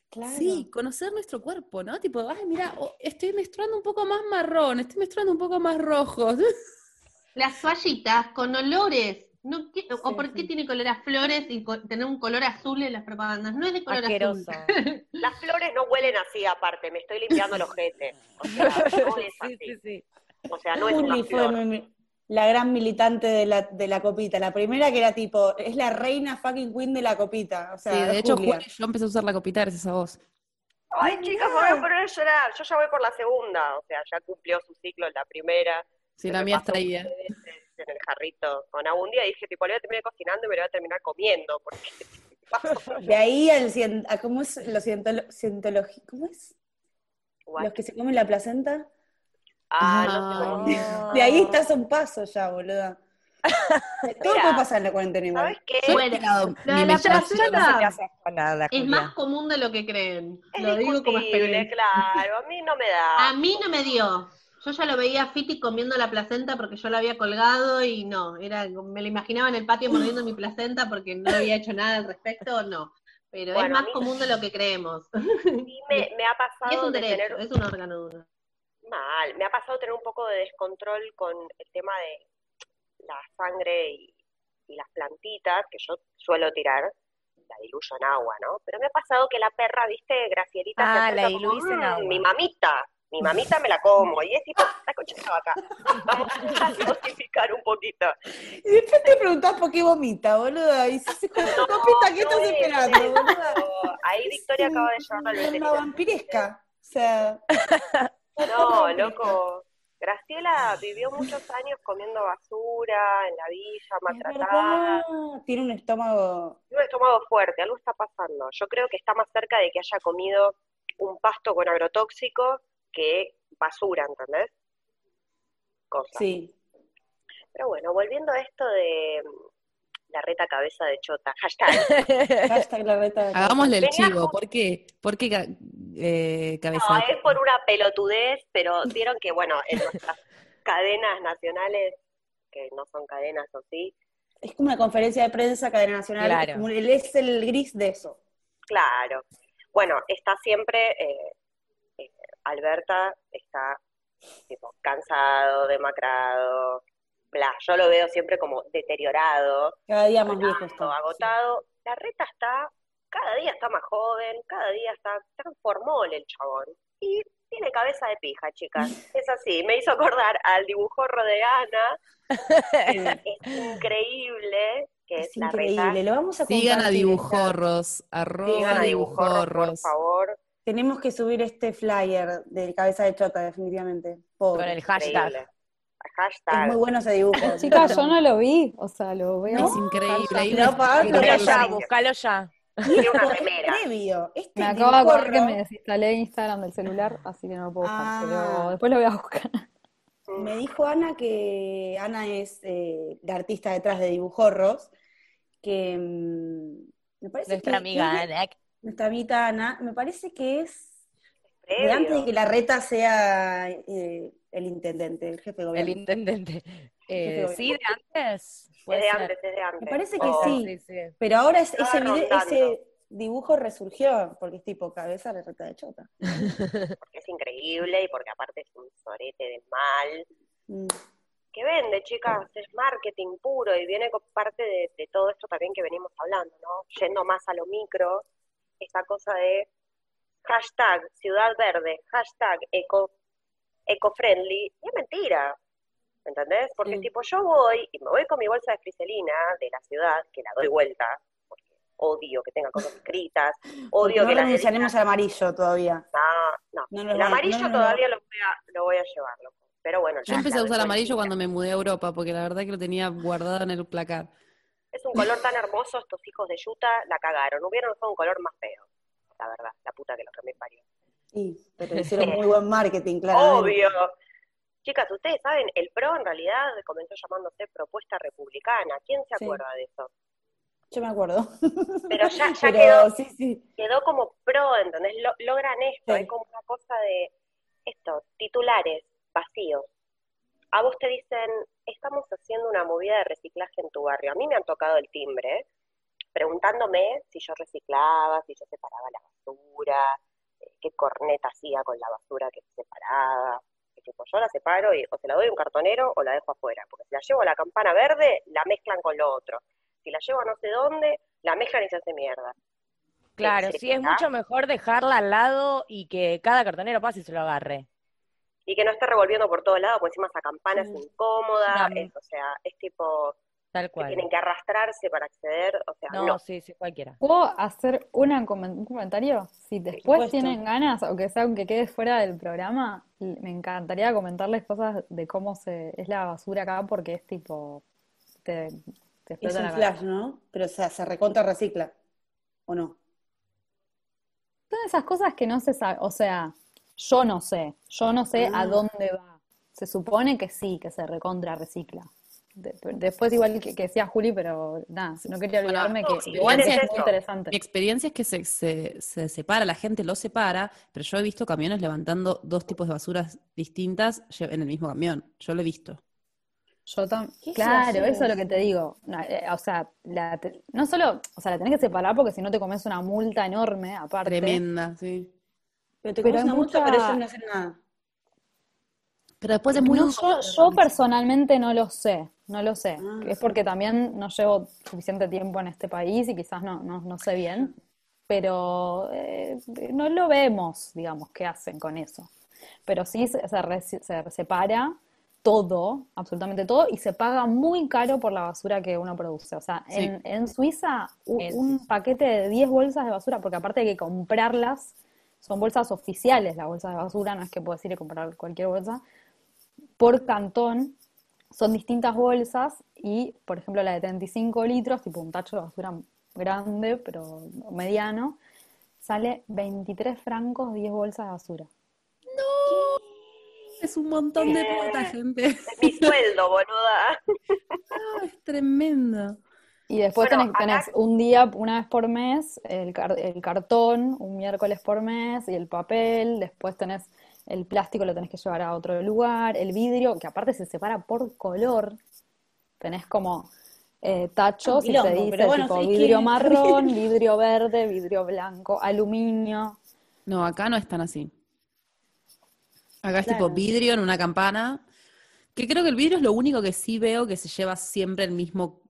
Claro. Sí, conocer nuestro cuerpo, ¿no? Tipo, ay, mira, oh, estoy menstruando un poco más marrón, estoy menstruando un poco más rojo. Las toallitas con olores. No, qui- ¿O Sí, por qué sí. tiene color a flores y tener un color azul en las propagandas? No es de color Asqueroso. azul. Las flores no huelen así aparte, me estoy limpiando los jetes. O sea, no es Sí, así. sí, sí. O sea, no es flor. mi- la gran militante de la, de la copita. La primera que era tipo, es la reina fucking queen de la copita. O sea, Sí, de hecho, Julia. Juli, yo empecé a usar la copita gracias a vos. Ay, chicas, me voy a poner a llorar. Yo ya voy por la segunda, o sea, ya cumplió su ciclo en la primera. Sí, la mía está ahí. eh. en el jarrito con agua. Un día dije, tipo, le voy a terminar cocinando y me lo voy a terminar comiendo, porque De ahí al cien- a cómo es los cientolo- cientologi- ¿cómo es? Los que se comen la placenta. Ah, Ah. no sé cómo- De ahí estás a un paso ya, boluda. Todo puede pasar en la cuarentena igual. ¿Sabes qué? Yo he Bueno, tirado lo mi de la placenta- No se te hace asco nada, Es Julia. más común de lo que creen. Es Lo digo como discutible, experiencia. claro. A mí no me da. A mí no me dio. Yo ya lo veía a Fiti comiendo la placenta porque yo la había colgado y no, era, me lo imaginaba en el patio mordiendo mi placenta porque no había hecho nada al respecto, no. Pero es a más mí- común de lo que creemos. Sí me, me ha Y es pasado un de derecho, tener es un órgano duro. Mal, me ha pasado tener un poco de descontrol con el tema de la sangre y, y las plantitas que yo suelo tirar, la diluyo en agua, ¿no? Pero me ha pasado que la perra, viste, Gracielita, se Ah, acerca la como, diluís en "Mm, agua". mi mamita, mi mamita me la como, y es tipo, la concha vaca, vamos a dosificar un poquito. Y después te preguntás por qué vomita, boluda. Y si se con tu papita, ¿qué no estás es esperando, boluda? Ahí Victoria acaba de llevarlo al una veterinario. vampiresca. O sea, No, loco. Graciela vivió muchos años comiendo basura en la villa, maltratada. Tiene un estómago. Tiene un estómago fuerte, algo está pasando. Yo creo que está más cerca de que haya comido un pasto con agrotóxico que basura, ¿entendés? Cosa. Sí. Pero bueno, volviendo a esto de mm, la reta cabeza de chota, hashtag. Hashtag la reta de Hagámosle el chivo. ¿Por qué? ¿Por qué eh, cabeza? No, es por una pelotudez, pero vieron que, bueno, en nuestras cadenas nacionales, que no son cadenas o sí, Es como una conferencia de prensa, cadena nacional. Claro. Es, como el, es el gris de eso. Claro. Bueno, está siempre, eh, eh, Alberta está tipo cansado, demacrado, bla. Yo lo veo siempre como deteriorado, Cada día más viejo está. agotado. La reta está, cada día está más joven, cada día está transformol el chabón. Y tiene cabeza de pija, chicas. Es así, me hizo acordar al dibujorro de Ana. Es increíble que es, Es la increíble. reta. Lo vamos a Sigan a dibujorros. Arroba Sigan a dibujorros, por favor. Tenemos que subir este flyer de cabeza de chota, definitivamente. Pobre. Con el hashtag. Increíble. Es Hashtag. muy bueno ese dibujo. Chicas, yo no lo vi, o sea, lo veo. Es increíble. Pero lo Búscalo Pero ya, búscalo ya. Tiene una es previo. Este Me acabo de acordar que me desinstalé Instagram del celular, así que no lo puedo buscar, Ah. pero después lo voy a buscar. Me dijo Ana que Ana es eh, la artista detrás de Dibujorros, que mm, me parece Nuestra que- amiga que- Ana. nuestra amiga Ana, me parece que es de antes de que la reta sea eh, el intendente, el jefe de El gobierno. intendente. Eh, Jefe ¿Sí, de antes? De ser. antes, es de antes. Me parece que Oh, sí. sí. Pero ahora es- ese, video- ese dibujo resurgió, porque es tipo cabeza de reta de chota. Porque es increíble y porque aparte es un sorete del mal. Mm. Que vende, chicas, es marketing puro y viene con parte de, de todo esto también que venimos hablando, ¿no? Yendo más a lo micro, esta cosa de hashtag ciudad verde, hashtag eco, eco-friendly, y es mentira, ¿entendés? Porque Sí. tipo yo voy y me voy con mi bolsa de friselina de la ciudad, que la doy vuelta, porque odio que tenga cosas escritas, odio no que las renunciaremos al amarillo todavía. No, no. No el amarillo no todavía lo, voy a, lo voy a llevar, loco. Pero bueno, Yo empecé a usar amarillo cuando me mudé a Europa, porque la verdad que lo tenía guardado en el placar. Es un color tan hermoso, estos hijos de Utah la cagaron. Hubieran usado un color más feo, la verdad, la puta que los que me parió. Sí, pero hicieron muy buen marketing, claramente. Obvio. Chicas, ustedes saben, el PRO en realidad comenzó llamándose Propuesta Republicana. ¿Quién se Sí. acuerda de eso? Yo me acuerdo. Pero ya, ya Pero quedó, sí, sí. quedó como PRO, ¿entendés? Lo- logran esto, es como una cosa de esto, titulares vacíos. A vos te dicen, estamos haciendo una movida de reciclaje en tu barrio. A mí me han tocado el timbre, preguntándome si yo reciclaba, si yo separaba la basura, eh, qué corneta hacía con la basura que separaba. Tipo, yo la separo y o se la doy a un cartonero o la dejo afuera, porque si la llevo a la campana verde, la mezclan con lo otro. Si la llevo a no sé dónde, la mezclan y se hace mierda. Claro, Sí, es mucho mejor dejarla al lado y que cada cartonero pase y se lo agarre. y que no esté revolviendo por todos lados, porque encima esa campana es incómoda, es, o sea, es tipo, Tal que cual. tienen que arrastrarse para acceder, o sea, No, no. sí, sí, cualquiera. ¿Puedo hacer una un comentario? Si después tienen ganas, aunque sea aunque quede fuera del programa, me encantaría comentarles cosas de cómo se es la basura acá, porque es tipo, te, te Es un la flash. ¿no? Pero o sea, se recontra recicla. ¿O no? Todas esas cosas que no se sabe, o sea, yo no sé, yo no sé a Ah. dónde va. Se supone que sí, que se recontra recicla. De- después igual que, que decía Juli, pero nada, no quería Bueno, olvidarme no, que igual es es muy interesante. Mi experiencia es que se, se, se separa, la gente lo separa, pero yo he visto camiones levantando dos tipos de basuras distintas en el mismo camión. Yo lo he visto. Yo tam- ¿Qué claro, eso es lo que te digo. No, eh, o sea, la te- no solo, o sea, la tenés que separar porque si no te comes una multa enorme, aparte. Tremenda, sí. Pero te Pero comes una multa, mucha- pero ellos no hacen nada. Pero después es muy No, yo personalmente no lo sé, no lo sé. Ah, Es porque también no llevo suficiente tiempo en este país y quizás no, no, no sé bien, pero eh, no lo vemos, digamos, qué hacen con eso. Pero sí se, se se separa todo, absolutamente todo, y se paga muy caro por la basura que uno produce. O sea, Sí. en, en Suiza, u- Es- un paquete de 10 bolsas de basura, porque aparte hay que comprarlas, son bolsas oficiales las bolsas de basura, no es que puedes ir a comprar cualquier bolsa, por cantón son distintas bolsas y, por ejemplo, la de 35 litros, tipo un tacho de basura grande, pero mediano, sale 23 francos 10 bolsas de basura. Es un montón de plata, gente. Es mi sueldo, boluda. Ah, es tremenda. Y después Bueno, tenés, tenés un día, una vez por mes, el, car- el cartón, un miércoles por mes, y el papel, después tenés el plástico, lo tenés que llevar a otro lugar, el vidrio, que aparte se separa por color, tenés como eh, tachos y quilombo, dice bueno, tipo sí, vidrio que- marrón, vidrio verde, vidrio blanco, aluminio. No, acá no es tan así. Acá es tipo vidrio en una campana. Que creo que el vidrio es lo único que sí veo que se lleva siempre el mismo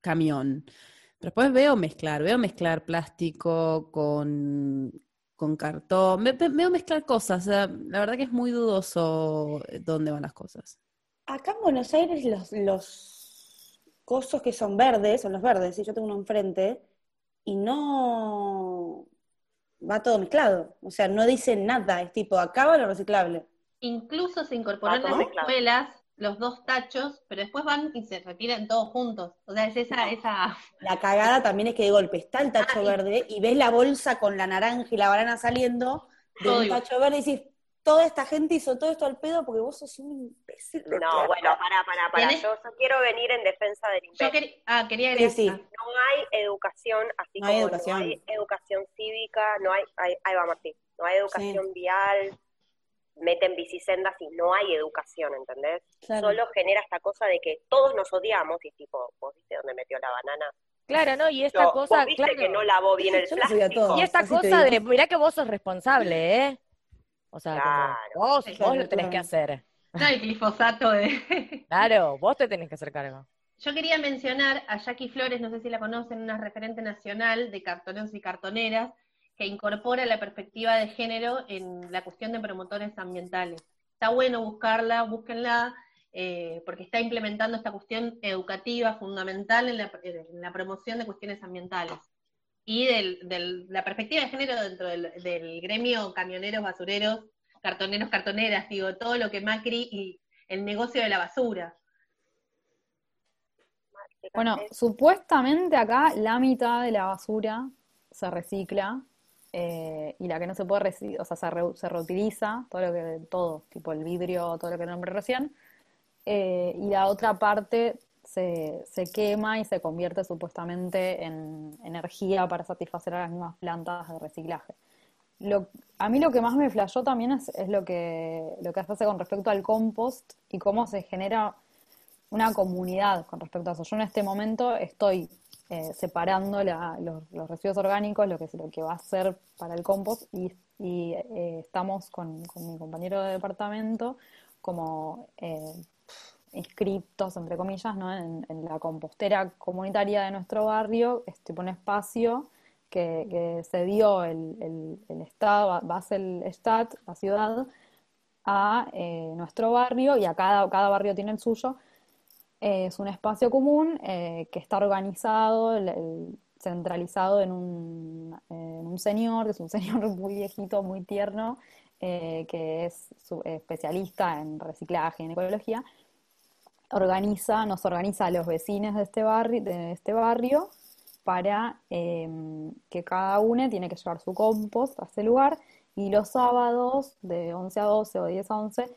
camión. Pero después veo mezclar, veo mezclar plástico con, con cartón, ve- ve- veo mezclar cosas. O sea, la verdad que es muy dudoso eh, dónde van las cosas. Acá en Buenos Aires los, los cosos que son verdes, son los verdes, y yo tengo uno enfrente, y no va todo mezclado. O sea, no dicen nada, es tipo, acaba lo reciclable. Incluso se incorporó en Ah, las mezclado. escuelas los dos tachos, pero después van y se retiran todos juntos. O sea, es esa, esa La cagada también es que de golpe está el tacho Ah, verde y ves la bolsa con la naranja y la banana saliendo de Todo un igual. tacho verde y decís, toda esta gente hizo todo esto al pedo porque vos sos un imbécil. No, mierda". bueno, pará, pará, pará. Yo, yo quiero venir en defensa del Yo imbécil. quería, ah, quería Sí, sí. No hay educación, así No hay como educación. no hay educación cívica, no hay, hay- ahí va Martín, no hay educación vial, meten bicisendas y no hay educación, ¿entendés? Claro. Solo genera esta cosa de que todos nos odiamos y tipo, ¿vos viste dónde metió la banana? Claro, ¿no? Y esta Yo, cosa, ¿Vos viste claro. que no lavó bien el plástico? Y esta Así cosa de, mirá que vos sos responsable, ¿eh? O sea, como, Claro. vos, vos lo tenés que hacer. no, el glifosato de... Claro, vos te tenés que hacer cargo. Yo quería mencionar a Jackie Flores, no sé si la conocen, una referente nacional de cartoneros y cartoneras, que incorpora la perspectiva de género en la cuestión de promotores ambientales. Está bueno buscarla, búsquenla, eh, porque está implementando esta cuestión educativa fundamental en la, en la promoción de cuestiones ambientales. Y del- la perspectiva de género dentro del, del gremio camioneros, basureros, cartoneros, cartoneras, digo, todo lo que Macri y el negocio de la basura. Bueno, supuestamente acá la mitad de la basura se recicla eh, y la que no se puede o sea, se, re- se reutiliza, todo lo que, todo, tipo el vidrio, todo lo que nombré recién, eh, y la otra parte se, se quema y se convierte supuestamente en energía para satisfacer a las mismas plantas de reciclaje. Lo, a mí lo que más me flashó también es, es lo que, lo que hace con respecto al compost y cómo se genera una comunidad con respecto a eso. Yo en este momento estoy eh, separando la- los, residuos orgánicos, lo que, lo que va a ser para el compost, y, eh, estamos con, mi compañero de departamento como eh, inscriptos, entre comillas, ¿no? en, en la compostera comunitaria de nuestro barrio, es tipo un espacio que, se dio el, el, Estado, va- el la ciudad, a eh, nuestro barrio, y a cada, cada barrio tiene el suyo, Es un espacio común eh, que está organizado, centralizado en un, en un señor, que es un señor muy viejito, muy tierno, eh, que es especialista en reciclaje y en ecología. Organiza, nos organiza a los vecinos de este barrio, de este barrio para eh, que cada uno tiene que llevar su compost a ese lugar y los sábados de 11 a 12 o de 10 a 11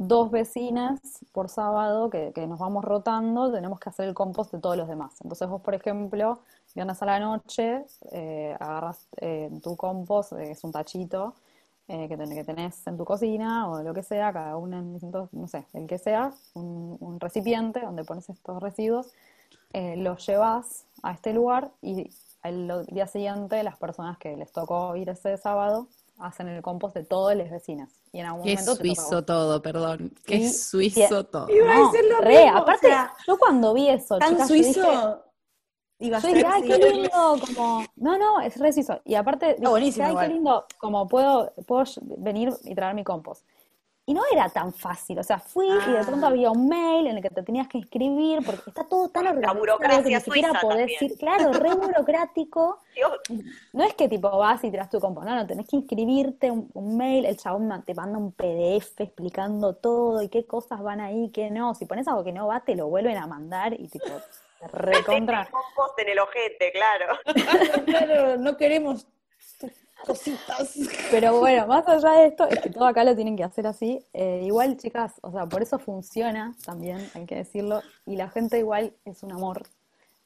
dos vecinas por sábado que, nos vamos rotando, tenemos que hacer el compost de todos los demás. Entonces vos, por ejemplo, viernes a la noche, eh, agarras eh, tu compost, eh, es un tachito eh, que, ten- que tenés en tu cocina o lo que sea, cada uno en distintos, no sé, el que sea, un, recipiente donde pones estos residuos, los llevas a este lugar y el día siguiente las personas que les tocó ir ese sábado hacen el compost de todas las vecinas. Y en algún Qué momento a suizo todo, perdón. Qué Y- suizo todo. Iba a No, decir lo re, mismo, o aparte, sea, yo cuando vi eso, Tan chicas, yo dije, suizo iba a yo dije, ay, qué lindo, como, no, no, es re suizo. Y aparte, dije, buenísimo ay, igual. qué lindo, como puedo, puedo venir y traer mi compost. Y no era tan fácil, o sea, fui y de pronto Ah. había un mail en el que te tenías que inscribir, porque está todo tan organizado que burocracia ni siquiera podés también. ir, claro, re burocrático. No es que tipo vas y tiras tu compost, no, no, tenés que inscribirte, un, un mail, el chabón te manda un PDF explicando todo y qué cosas van ahí, qué no. Si pones algo que no va, te lo vuelven a mandar y tipo, recontra. en el ojete, claro. Claro, no queremos cositas. Pero bueno, más allá de esto, es que todo acá lo tienen que hacer así. Eh, igual, chicas, o sea, por eso funciona también, hay que decirlo. Y la gente igual es un amor.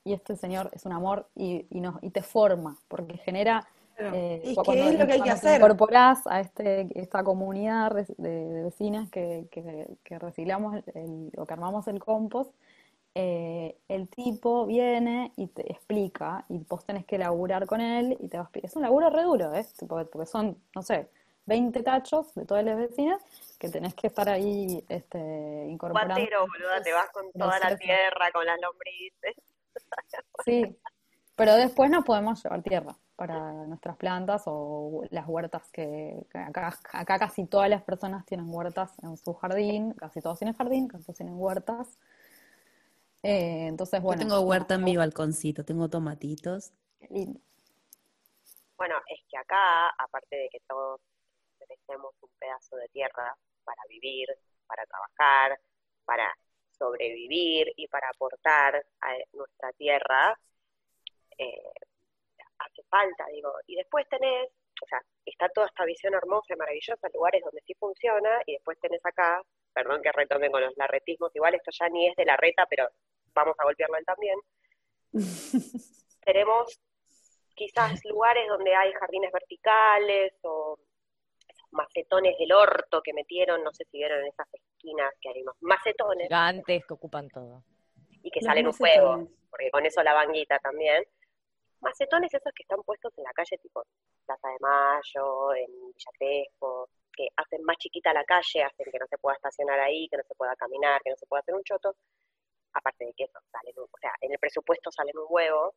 Y este señor es un amor y, y, nos, y te forma, porque genera... Eh, Y es cuando- que es lo que hay que hacer. incorporás a este, esta comunidad de, de vecinas que, que, que reciclamos el- o que armamos el compost, eh, el tipo viene y te explica y vos tenés que laburar con él y te va a explicar. Es un laburo re duro, ¿eh? Porque son, no sé, 20 tachos de todas las vecinas que tenés que estar ahí este, incorporando. Boluda, te vas con toda la tierra, con las lombrices. Sí, pero después nos podemos llevar tierra para nuestras plantas o las huertas que, que acá, acá casi todas las personas tienen huertas en su jardín, casi todos tienen jardín, casi todos tienen huertas. Eh, entonces, Yo bueno. tengo huerta en mi balconcito, tengo tomatitos. qué lindo. Bueno, es que acá, aparte de que todos merecemos un pedazo de tierra para vivir, para trabajar, para sobrevivir y para aportar a nuestra tierra, eh, hace falta, digo. Y después tenés, o sea, está toda esta visión hermosa y maravillosa, lugares donde sí funciona, y después tenés acá, perdón que retome con los larretismos, igual esto ya ni es de la reta, pero vamos a golpearlo él también. Tenemos quizás lugares donde hay jardines verticales o macetones del orto que metieron, no sé si vieron en esas esquinas que hay unos macetones Gigantes que ocupan todo. y que Los salen un juego, porque con eso la banguita también. Macetones esos que están puestos en la calle tipo Plaza de Mayo, en Villa Crespo, que hacen más chiquita la calle, hacen que no se pueda estacionar ahí, que no se pueda caminar, que no se pueda hacer un choto, aparte de que eso salen, un- o sea, en el presupuesto salen un huevo.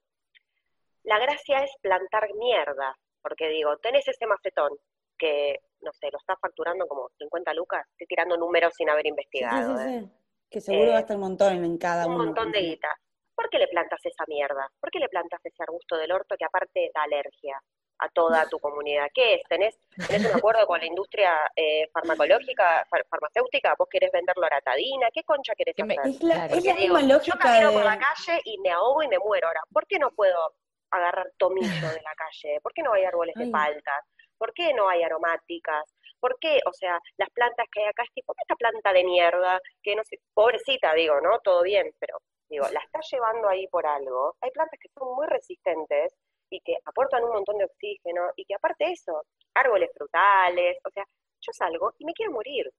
La gracia es plantar mierda, porque digo, tenés ese macetón que, no sé, lo está facturando como 50 lucas, estoy tirando números sin haber Sí, sí, investigado, sí, ¿eh? sí. Que seguro Eh, gasta un montón en cada un uno. montón de guita. ¿Por qué le plantas esa mierda? ¿Por qué le plantas ese arbusto del orto que aparte da alergia a toda tu comunidad? ¿Qué es? ¿Tenés, tenés un acuerdo con la industria eh, farmacológica, far- farmacéutica? ¿Vos querés vender loratadina? ¿Qué concha querés Que me- hacer? Es la, Claro. es Porque la digo, misma yo camino por la calle y me ahogo y me muero. Ahora, ¿por qué no puedo agarrar tomillo de la calle? ¿Por qué no hay árboles de Ay. paltas? ¿Por qué no hay aromáticas? ¿Por qué? O sea, las plantas que hay acá es tipo, esta planta de mierda, que no sé, pobrecita, digo, ¿no? Todo bien, pero digo, la está llevando ahí por algo. Hay plantas que son muy resistentes y que aportan un montón de oxígeno y que aparte de eso, árboles frutales, o sea, yo salgo y me quiero morir.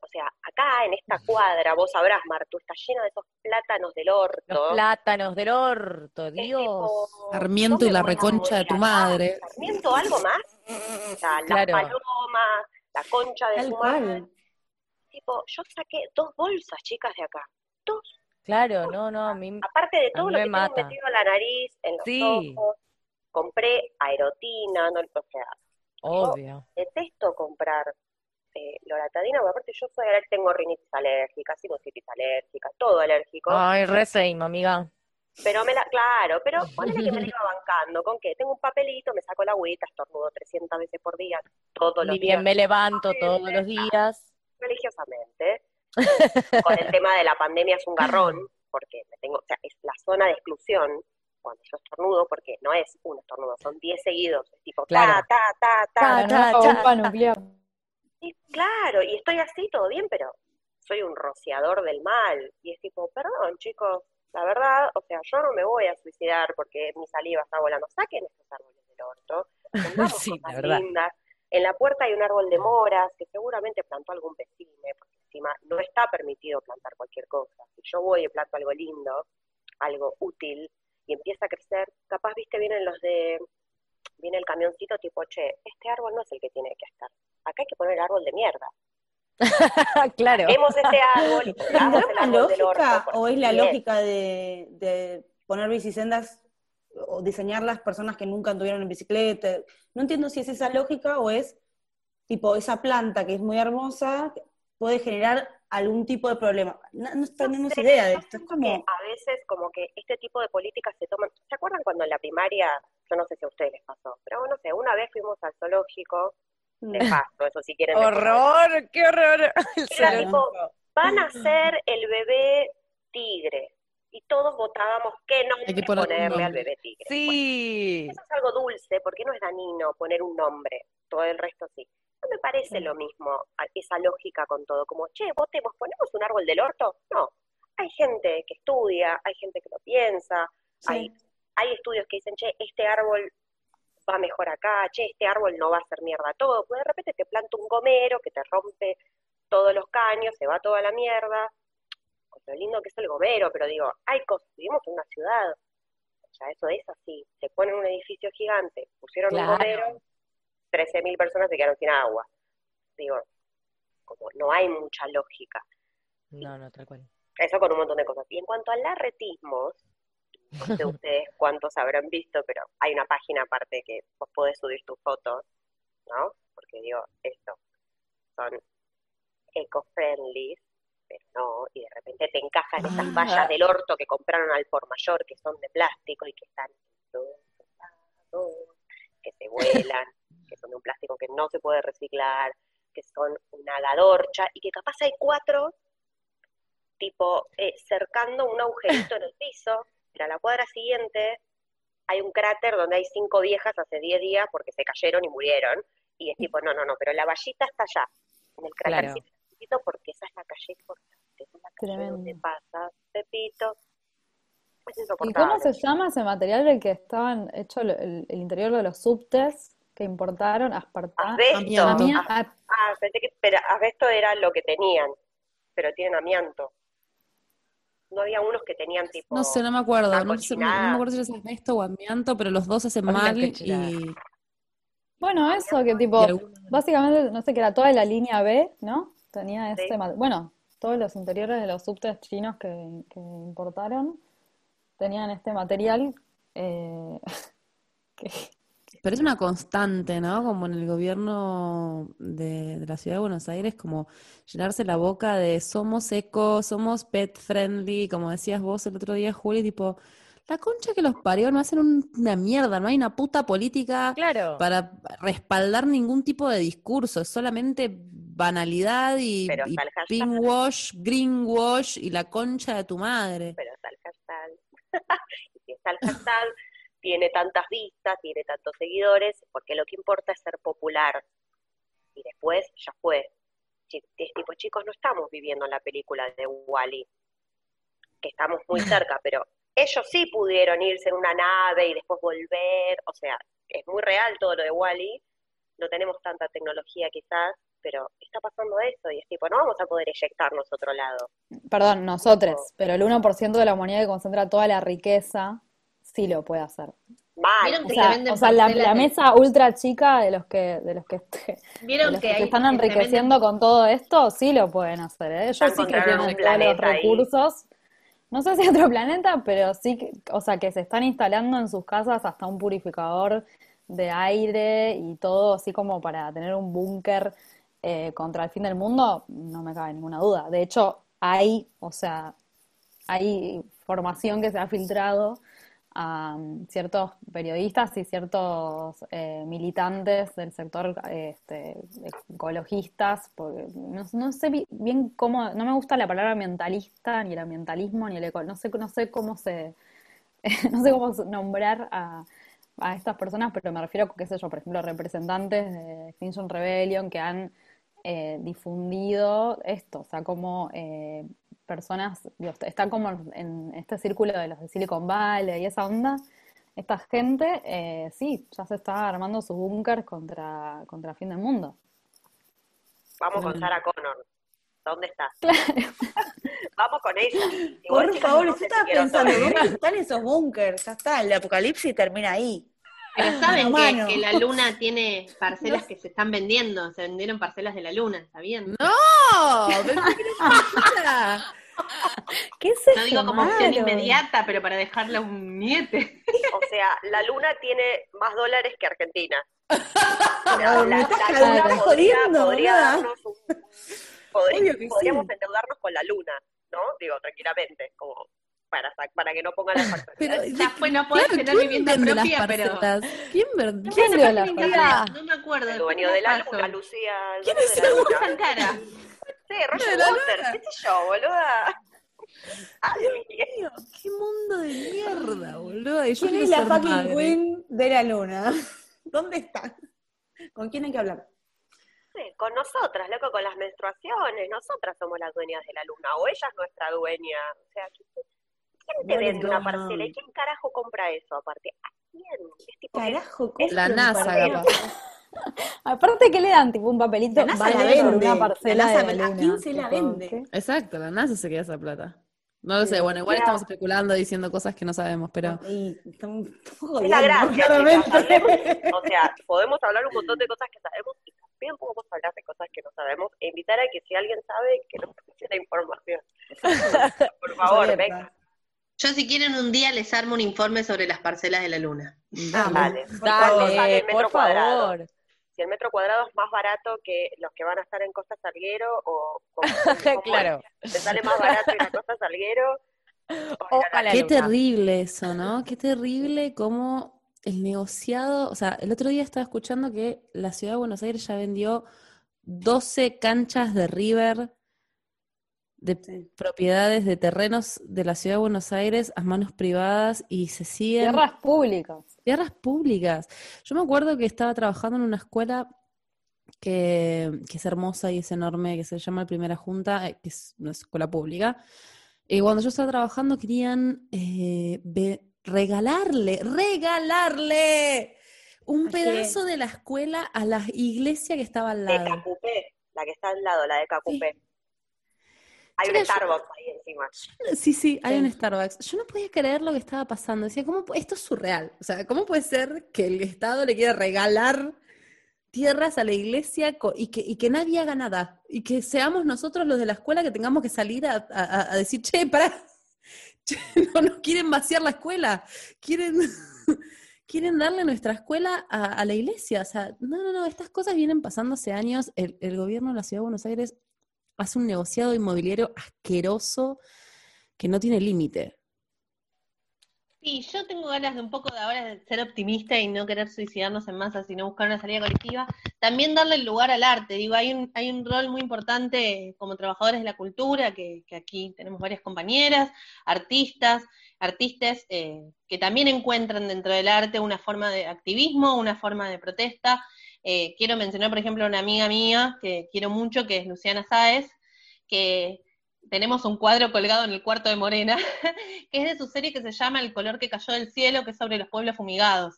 O sea, acá en esta cuadra, vos sabrás, Martu, está lleno de esos plátanos del orto. Los plátanos del orto, Dios. tipo, Sarmiento y la reconcha de tu madre. ¿Sarmiento algo más? O sea, las Claro. palomas, la concha de Tal tu madre. cual. Tipo, yo saqué dos bolsas, chicas, de acá. Dos. Claro, no, no, a mí, Aparte de todo lo me que mata. tengo metido en la nariz, en los Sí. ojos. Compré aerotina, no, o sea, obvio. detesto comprar eh, loratadina, porque aparte yo soy tengo rinitis alérgica, sinusitis alérgica, todo alérgico. Ay, re same, amiga. Pero me la, claro, pero ponele que me la iba bancando, ¿con qué? Tengo un papelito, me saco la agüita, estornudo 300 veces por día, todos los Ni días. bien me levanto todos los días. Religiosamente. Con el tema de la pandemia es un garrón, porque me tengo, o sea, es la zona de exclusión cuando yo estornudo, porque no es un estornudo, son 10 seguidos, es tipo Claro. ta, ta, ta, ta, Claro, ta, no ta, nuclear. Y claro, y estoy así, todo bien, pero soy un rociador del mal. Y es tipo, perdón, chicos, la verdad, o sea, yo no me voy a suicidar porque mi saliva está volando. Saquen estos árboles del orto, pongamos Sí, la cosas verdad. lindas. En la puerta hay un árbol de moras que seguramente plantó algún vecino, porque encima no está permitido plantar cualquier cosa. Si yo voy y planto algo lindo, algo útil, y empieza a crecer, capaz, viste, vienen los de, viene el camioncito tipo, che, este árbol no es el que tiene que estar. Acá hay que poner árbol de mierda. claro. Vemos este árbol y ¿Tendrá pongamos el del orto. lógica o es la es. lógica de, de poner bicisendas o diseñar las personas que nunca anduvieron en bicicleta? No entiendo si es esa lógica o es tipo esa planta que es muy hermosa puede generar algún tipo de problema. No, no tenemos sé, idea de esto. Es como, a veces como que este tipo de políticas se toman. ¿Se acuerdan cuando en la primaria, yo no sé si a ustedes les pasó, pero no sé, una vez fuimos al zoológico, de paso, eso si quieren. ¡Horror! ¡Qué horror! Era tipo, van a ser el bebé tigre. Y todos votábamos qué nombre Hay que ponerle al bebé tigre. Sí. Eso es algo dulce, porque no es dañino poner un nombre, todo el resto sí. No me parece lo mismo esa lógica con todo, como, che, votemos, ponemos un árbol del orto. No, hay gente que estudia, hay gente que lo piensa, hay, hay estudios que dicen, che, este árbol va mejor acá, che, este árbol no va a hacer mierda todo, pues de repente te planta un gomero que te rompe todos los caños, se va toda la mierda, con lo lindo que es el gomero, pero digo, hay cosas, vivimos en una ciudad, o sea, eso es así, te ponen un edificio gigante, pusieron Claro. un gomero, 13.000 personas se quedaron sin agua. Digo, como no hay mucha lógica. No, no, tal cual. Eso con un montón de cosas. Y en cuanto al larretismos, no sé ustedes cuántos habrán visto, pero hay una página aparte que vos podés subir tus fotos, ¿no? Porque digo, esto, son eco-friendly, pero no, y de repente te encajan esas Ah. vallas del orto que compraron al por mayor, que son de plástico y que están que se vuelan, que son de un plástico que no se puede reciclar, que son una gadorcha, y que capaz hay cuatro tipo eh, cercando un agujerito en el piso, pero a la cuadra siguiente hay un cráter donde hay cinco viejas hace 10 días porque se cayeron y murieron, y es tipo, no, no, no, pero la vallita está allá, en el Claro. Porque esa es la calle importante, es la calle Tremendo. donde pasa Pepito. Es ¿Y cómo se llama ese material del que estaban hecho el, el- el interior de los subtes que importaron? Aspartame. Asbesto. Amianto. Ah, ah, ah, pensé que pero asbesto era lo que tenían, pero tienen amianto. No había unos que tenían tipo... No sé, no me acuerdo. No, sé- no me acuerdo si es asbesto o amianto, pero los dos hacen mal y, Bueno, eso, que tipo, básicamente, no sé, que era toda la línea B, ¿no? Tenía Sí. ese, ma- bueno, todos los interiores de los subtes chinos que, que importaron tenían este material eh, que, Pero es una constante, ¿no? Como en el gobierno de, de la ciudad de Buenos Aires, como llenarse la boca de somos eco, somos pet friendly, como decías vos el otro día, Juli, tipo, la concha que los parió, no hacen un- una mierda, no hay una puta política Claro. para respaldar ningún tipo de discurso, es solamente banalidad y, y pinkwash, greenwash y la concha de tu madre. pero está el hashtag. y si está el hashtag, tiene tantas vistas, tiene tantos seguidores, porque lo que importa es ser popular. Y después ya fue. Es tipo, chicos, no estamos viviendo en la película de Wally, que estamos muy cerca, pero ellos sí pudieron irse en una nave y después volver. O sea, es muy real todo lo de Wally. No tenemos tanta tecnología quizás, pero está pasando eso y es tipo, no vamos a poder eyectarnos a otro lado. perdón, nosotros, pero el 1% de la humanidad que concentra toda la riqueza sí lo puede hacer. Mal. ¿Vieron O que sea, o sea, la, mesa ultra chica de los que, de los que, de ¿Vieron los que que se hay están enriqueciendo con todo esto, sí lo pueden hacer, ¿eh? Ellos Ya sí que tienen un todos los ahí. recursos. No sé si otro planeta, pero sí, que- o sea, que se están instalando en sus casas hasta un purificador de aire y todo así como para tener un búnker eh, contra el fin del mundo, no me cabe ninguna duda. De hecho, hay, o sea, hay formación que se ha filtrado a um, ciertos periodistas y ciertos eh, militantes del sector este, ecologistas, porque no, no sé bi- bien cómo, no me gusta la palabra ambientalista, ni el ambientalismo, ni el eco, no sé, no sé cómo se, no sé cómo nombrar a, a estas personas, pero me refiero, qué sé yo, por ejemplo, representantes de Extinction Rebellion que han eh, difundido esto, o sea, como eh, personas, digo, están como en este círculo de los de Silicon Valley y esa onda, esta gente, eh, sí, ya se está armando sus búnkers contra, contra el fin del mundo. Vamos con Mm. Sarah Connor. ¿Dónde está? Vamos con ella. Igual, Por chicas, favor, no yo estaba pensando. ¿dónde están esos búnkers? Ya está, el apocalipsis termina ahí. Pero saben Mano a que, la luna tiene parcelas que se están vendiendo, se vendieron parcelas de la luna, ¿sabían? ¡No! ¿Qué es No digo como opción inmediata, pero para dejarle a un niete. O sea, la luna tiene más dólares que Argentina. La, estás luna podría, jodiendo, podría darnos un... podríamos sí. endeudarnos con la luna, ¿no? Digo, tranquilamente, como para, para que no pongan las facturas. Pero, Ya fue, no podés claro, tener ¿quién vivienda vende las propia, pero-? ¿Quién ver- No quién me dio acuerdo las internet, No me acuerdo. El dueño de la luna, Lucía. el ¿Quién dueño es de la luna. Cara. Sí, Roger de la Waters, qué sé yo, boluda. Tío, ¡Qué mundo de mierda, boludo! Yo ¿Quién es la fucking madre. queen de la luna? ¿Dónde está? ¿Con quién hay que hablar? Sí, con nosotras, loco, con las menstruaciones. Nosotras somos las dueñas de la luna, o ella es nuestra dueña. O sea, ¿quién te vende una parcela? ¿Y quién carajo compra eso aparte? ¿A quién? Es tipo que- Carajo, es La NASA. Aparte, ¿qué le dan? Tipo un papelito, La NASA vale la por vende. una parcela La NASA, de la ¿a quién se la vende? ¿qué? Exacto, la NASA se queda esa plata. No lo sé, bueno, igual claro. estamos especulando, diciendo cosas que no sabemos, pero... Y Es la gracia, claramente. chicas, hablemos- o sea, podemos hablar un montón de cosas que sabemos y también podemos hablar de cosas que no sabemos e invitar a que si alguien sabe, que nos pase la información. Por favor, venga. Yo si quieren un día les armo un informe sobre las parcelas de la luna. Dale, Dale. ¿Cuánto sale Dale, el metro por cuadrado? favor. Si el metro cuadrado es más barato que los que van a estar en Costa Salguero o Claro. ¿Te sale más barato ir a Costa Salguero? O a la Qué luna. terrible eso, ¿no? Qué terrible cómo el negociado, o sea, el otro día estaba escuchando que la ciudad de Buenos Aires ya vendió 12 canchas de River de Sí. propiedades de terrenos de la ciudad de Buenos Aires a manos privadas y se siguen Tierras públicas. tierras públicas. Yo me acuerdo que estaba trabajando en una escuela que, que es hermosa y es enorme, que se llama el Primera Junta, eh, que es una escuela pública. Y cuando yo estaba trabajando querían eh, regalarle, regalarle un pedazo de la escuela a la iglesia que estaba al De lado. Cacupé, la que está al lado, la de Cacupé. Hay un yo- Starbucks ahí encima. Sí, sí, hay un. Starbucks. Yo no podía creer lo que estaba pasando. Decía, ¿cómo, esto es surreal. O sea, ¿cómo puede ser que el Estado le quiera regalar tierras a la iglesia y que, y que nadie haga nada? Y que seamos nosotros los de la escuela que tengamos que salir a, a- a decir, che, pará, che, no nos quieren vaciar la escuela, quieren, quieren darle nuestra escuela a, a la iglesia. O sea, no, no, no, estas cosas vienen pasando hace años. El, el gobierno de la Ciudad de Buenos Aires hace un negociado inmobiliario asqueroso que no tiene límite. Sí, yo tengo ganas de un poco de ahora de ser optimista y no querer suicidarnos en masa, sino buscar una salida colectiva. También darle el lugar al arte. Digo, hay un, hay un rol muy importante como trabajadores de la cultura, que, que aquí tenemos varias compañeras, artistas, artistas eh, que también encuentran dentro del arte una forma de activismo, una forma de protesta. Eh, quiero mencionar, por ejemplo, a una amiga mía que quiero mucho, que es Luciana Sáez, que tenemos un cuadro colgado en el cuarto de Morena, que es de su serie que se llama El color que cayó del cielo, que es sobre los pueblos fumigados.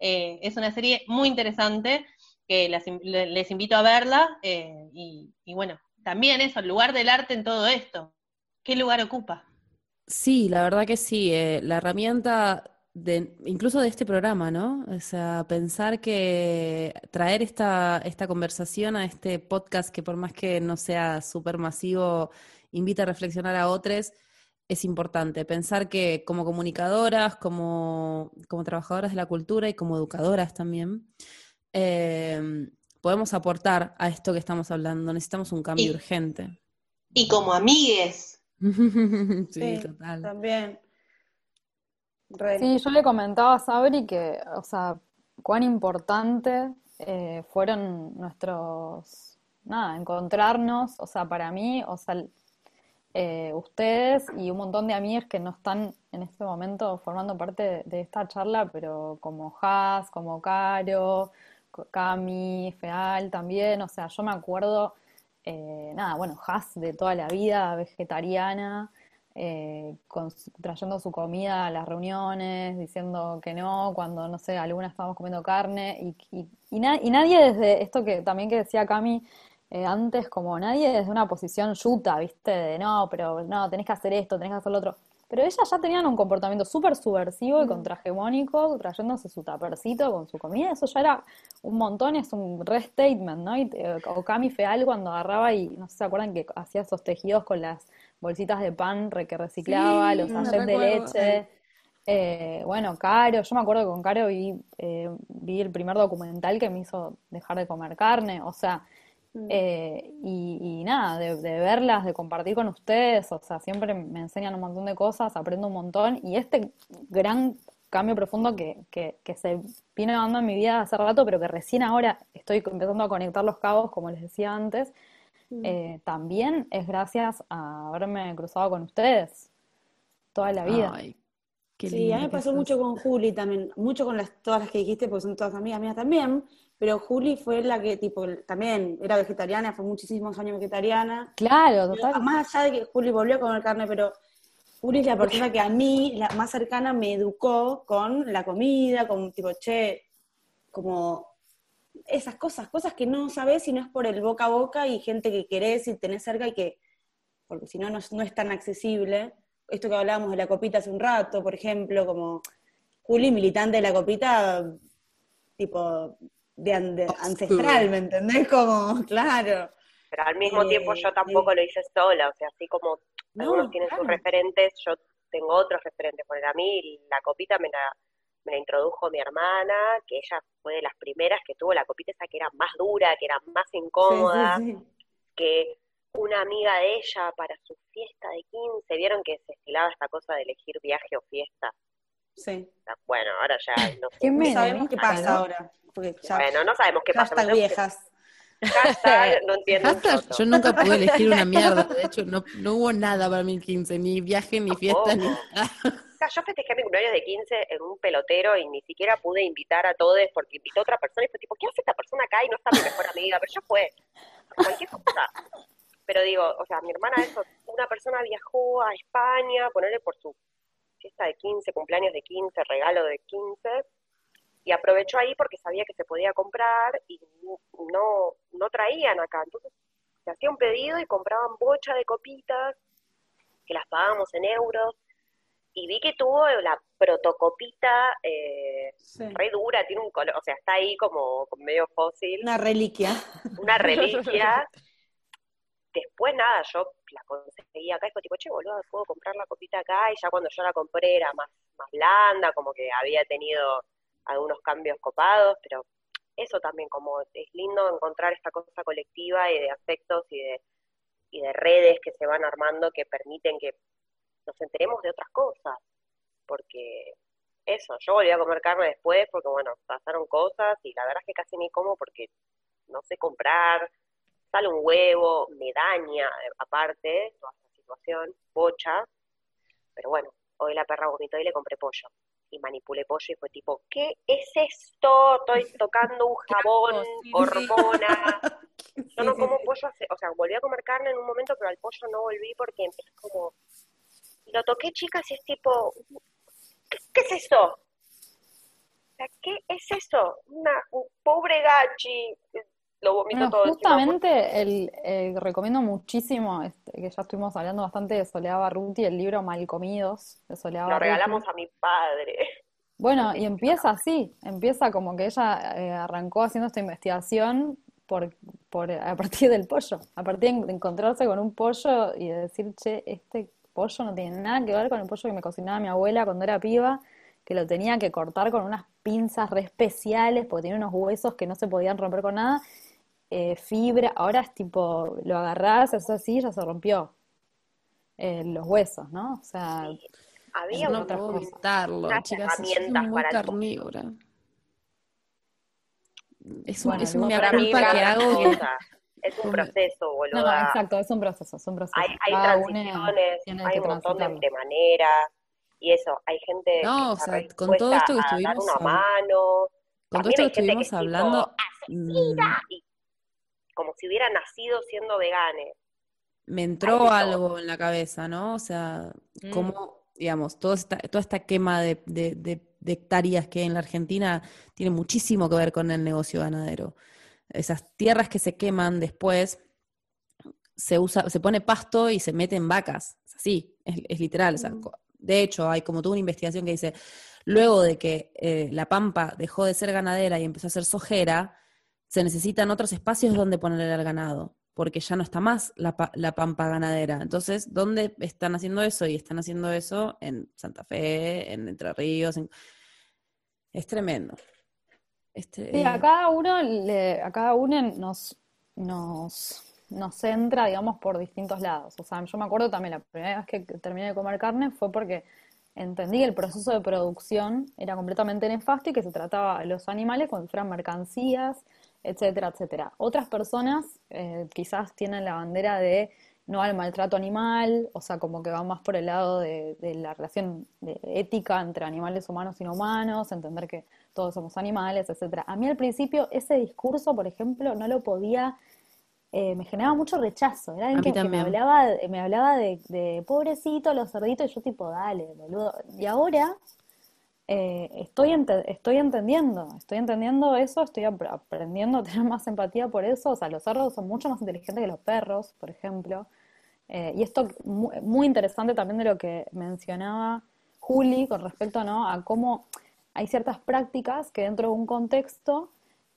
Eh, es una serie muy interesante, que les invito a verla, eh, y, bueno, también eso, el lugar del arte en todo esto. ¿Qué lugar ocupa? Sí, la verdad que sí. la herramienta de, incluso de este programa, ¿no? O sea, pensar que traer esta, esta conversación a este podcast, que por más que no sea súper masivo, invita a reflexionar a otros, es importante. Pensar que como comunicadoras, como, como trabajadoras de la cultura y como educadoras también, eh, podemos aportar a esto que estamos hablando. Necesitamos un cambio Y- urgente. Y como amigues. sí, Sí, total. También. Sí, yo le comentaba a Sabri que, o sea, cuán importante eh, fueron nuestros, nada, encontrarnos, o sea, para mí, o sea, eh, ustedes y un montón de amigas que no están en este momento formando parte de, esta charla, pero como Has, como Caro, Cami, Feal también, o sea, yo me acuerdo, eh, nada, bueno, Has de toda la vida, vegetariana, eh, con trayendo su comida a las reuniones, diciendo que no, cuando, no sé, algunas estábamos comiendo carne, y, y, y na- y nadie desde esto que también que decía Cami eh, antes, como nadie desde una posición yuta, ¿viste? De no, pero no, tenés que hacer esto, tenés que hacer lo otro. Pero ellas ya tenían un comportamiento súper subversivo y contrahegemónico, trayéndose su tapercito con su comida, eso ya era un montón, es un restatement, ¿no? Y, eh, o Cami Feal cuando agarraba y, no sé se acuerdan que hacía esos tejidos con las bolsitas de pan que reciclaba, Sí, los sachets de leche. Eh, bueno, Caro, yo me acuerdo que con Caro vi, eh, vi el primer documental que me hizo dejar de comer carne, o sea, eh, y, y nada, de, de verlas, de compartir con ustedes, o sea, siempre me enseñan un montón de cosas, aprendo un montón, y este gran cambio profundo que, que, que se viene dando en mi vida hace rato, pero que recién ahora estoy empezando a conectar los cabos, como les decía antes, eh, también es gracias a haberme cruzado con ustedes toda la vida. Ay, qué Sí, a mí me pasó sos. mucho con Juli también, mucho con las, todas las que dijiste, porque son todas amigas mías también, pero Juli fue la que, tipo, también era vegetariana, fue muchísimos años vegetariana. Claro, Pero total. más allá de que Juli volvió a comer carne, pero Juli es la persona que a mí, la más cercana, me educó con la comida, con tipo, che, como esas cosas, cosas que no sabes si no es por el boca a boca y gente que querés y tenés cerca y que, porque si no, no, es- no es tan accesible. Esto que hablábamos de la copita hace un rato, por ejemplo, como Juli, militante de la copita, tipo, de, an- de- ancestral, ¿me entendés? Como, claro. Pero al mismo Eh, tiempo yo tampoco lo hice sola, o sea, así como No, algunos tienen sus referentes, yo tengo otros referentes. Por a mí la copita me la, me la introdujo mi hermana, que ella fue de las primeras que tuvo la copita esa que era más dura, que era más incómoda, Sí, sí, sí. que una amiga de ella para su fiesta de 15, vieron que se estilaba esta cosa de elegir viaje o fiesta. Sí. Bueno, ahora ya no sé. Qué No sabemos qué pasa ahora. Ya, Bueno, no sabemos qué pasa. que- viejas. Hashtag, no entiendo Hashtag, yo nunca pude elegir una mierda. De hecho, no, no hubo nada para mi 15, ni viaje, ni fiesta, ni nada. Yo festejé mi cumpleaños de 15 en un pelotero y ni siquiera pude invitar a todos porque invitó a otra persona y fue tipo, ¿qué hace esta persona acá? Y no está mi mejor amiga, pero yo fue. Cualquier cosa. Pero digo, o sea, mi hermana, eso, una persona viajó a España, ponerle por su fiesta de 15, cumpleaños de 15, regalo de 15, y aprovechó ahí porque sabía que se podía comprar y no, no traían acá. Entonces se hacía un pedido y compraban bocha de copitas, que las pagábamos en euros, y vi que tuvo la protocopita eh, Sí. re dura, tiene un color, o sea, está ahí como como medio fósil, Una reliquia. una reliquia. Después nada, yo la conseguí acá y fue tipo, che, boludo, puedo comprar la copita acá, y ya cuando yo la compré era más, más blanda, como que había tenido algunos cambios copados, pero eso también, como es lindo encontrar esta cosa colectiva y de afectos y de, y de redes que se van armando que permiten que nos enteremos de otras cosas, porque eso, yo volví a comer carne después porque, bueno, pasaron cosas y la verdad es que casi ni como porque no sé comprar, sale un huevo, me daña eh, aparte toda esta situación, bocha, pero bueno, hoy la perra vomitó y le compré pollo y manipulé pollo y fue tipo, ¿qué es esto? Estoy tocando un jabón, hormona. Yo no como pollo, hace- o sea, volví a comer carne en un momento, pero al pollo no volví porque es como, lo toqué chicas y es tipo, ¿qué, qué es eso? ¿qué es eso? Una, un pobre gachi, lo vomito Bueno, todo encima. justamente el, el- recomiendo muchísimo, este, que ya estuvimos hablando bastante de Soledad Barruti, el libro Malcomidos de Soledad Lo Barruti. regalamos a mi padre. Bueno, y empieza así, empieza como que ella eh, arrancó haciendo esta investigación por, por, a partir del pollo, a partir de encontrarse con un pollo y de decir, che, este pollo no tiene nada que ver con el pollo que me cocinaba mi abuela cuando era piba, que lo tenía que cortar con unas pinzas re especiales porque tenía unos huesos que no se podían romper con nada. Eh, fibra, ahora es tipo, lo agarrás, eso así, ya se rompió. Eh, los huesos, ¿no? O sea, Había no un- puedo cosas. evitarlo, chicas. Herramientas muy para carnívora. Es, un- Bueno, es no, una culpa que hago. Es un proceso, no, boluda. exacto, es un proceso, es un proceso. hay, hay uno transiciones, tiene hay que un montón de, de maneras, y eso, hay gente No, que o sea, con todo esto que a dar estuvimos una mano, Con todo esto que estuvimos es tipo, hablando, asesina, mm, y como si hubiera nacido siendo vegane. me entró todo. algo en la cabeza, ¿no? O sea, Mm. cómo, digamos, toda esta, toda esta quema de, de- de- de hectáreas que hay en la Argentina tiene muchísimo que ver con el negocio ganadero. Esas tierras que se queman después, se usa, se pone pasto y se meten vacas. Es así, es, es literal. o sea, Mm. de hecho, hay como toda una investigación que dice, luego de que eh, la pampa dejó de ser ganadera y empezó a ser sojera, se necesitan otros espacios donde ponerle al ganado, porque ya no está más la, pa- la pampa ganadera. Entonces, ¿dónde están haciendo eso? Y están haciendo eso en Santa Fe, en Entre Ríos. en- Es tremendo. Este, Sí, a cada uno, le- a cada uno nos, nos, nos centra, digamos, por distintos lados. O sea, yo me acuerdo también, la primera vez que terminé de comer carne fue porque entendí que el proceso de producción era completamente nefasto y que se trataba a los animales como si fueran mercancías, etcétera, etcétera. Otras personas eh, quizás tienen la bandera de no al maltrato animal, o sea, como que van más por el lado de, de la relación de ética entre animales humanos y no humanos, entender que todos somos animales, etcétera. A mí al principio ese discurso, por ejemplo, no lo podía, eh, me generaba mucho rechazo. Era alguien que, que me hablaba, de- me hablaba de, de pobrecito, los cerditos, y yo tipo, dale, boludo. Y ahora eh, estoy, estoy entendiendo, estoy entendiendo eso, estoy ap- aprendiendo a tener más empatía por eso. O sea, los cerdos son mucho más inteligentes que los perros, por ejemplo. Eh, y esto mu- muy, interesante también de lo que mencionaba Juli con respecto ¿no? a cómo hay ciertas prácticas que dentro de un contexto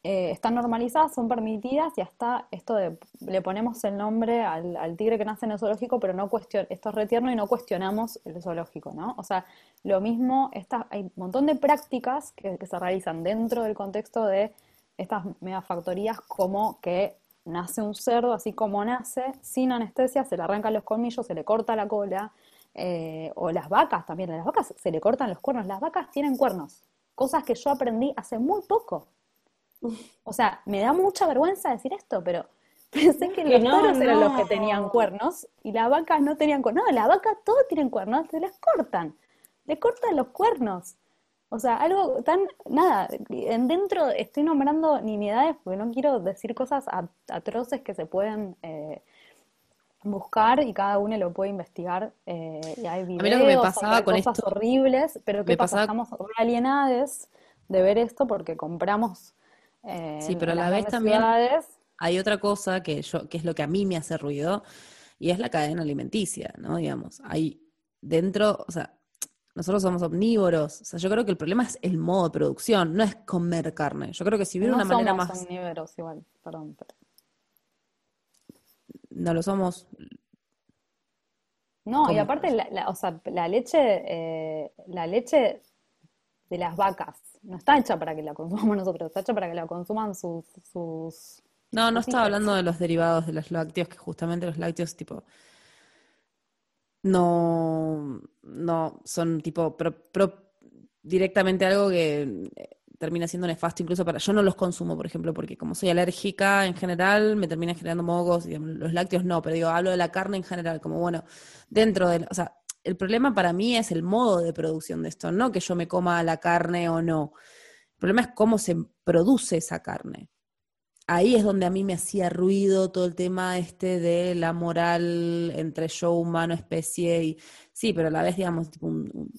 eh, están normalizadas, son permitidas y hasta esto de le ponemos el nombre al, tigre que nace en el zoológico, pero no cuestion, esto es retierno y no cuestionamos el zoológico, ¿no? O sea, lo mismo, hay un montón de prácticas que, que se realizan dentro del contexto de estas megafactorías como que nace un cerdo así como nace, sin anestesia, se le arrancan los colmillos, se le corta la cola, eh, o las vacas también, a las vacas se le cortan los cuernos, las vacas tienen cuernos, cosas que yo aprendí hace muy poco. O sea, me da mucha vergüenza decir esto, pero pensé que que los no, toros eran los que tenían cuernos y las vacas no tenían cuernos. No, las vacas todos tienen cuernos, se les cortan, le cortan los cuernos. O sea, algo tan, nada, en dentro estoy nombrando nimiedades porque no quiero decir cosas a- atroces que se pueden eh, buscar y cada uno lo puede investigar. eh, y hay mí videos, lo que me pasaba con cosas esto- horribles, pero ¿qué me pasa? pasaba- Estamos realienados de ver esto porque compramos eh, Sí, en- pero a la vez también ciudades. hay otra cosa que yo, que es lo que a mí me hace ruido, y es la cadena alimenticia, ¿no? Digamos, hay dentro, o sea, nosotros somos omnívoros, o sea, yo creo que el problema es el modo de producción, no es comer carne. Yo creo que si hubiera no una manera somos más, omnívoros igual, perdón. pero- no lo somos, No, y aparte, la, la- o sea, la leche, eh, la leche de las vacas no está hecha para que la consumamos nosotros, está hecha para que la consuman sus, sus No, no estaba hablando de los derivados de los lácteos, que justamente los lácteos, tipo, no, no son tipo pro- pro- directamente algo que eh, termina siendo nefasto incluso para... Yo no los consumo, por ejemplo, porque como soy alérgica en general, me termina generando mocos, y los lácteos no, pero digo, hablo de la carne en general, como bueno, dentro de... O sea, el problema para mí es el modo de producción de esto, no que yo me coma la carne o no. El problema es cómo se produce esa carne ahí es donde a mí me hacía ruido todo el tema este de la moral entre yo humano, especie, y sí, pero a la vez, digamos, tipo un, un-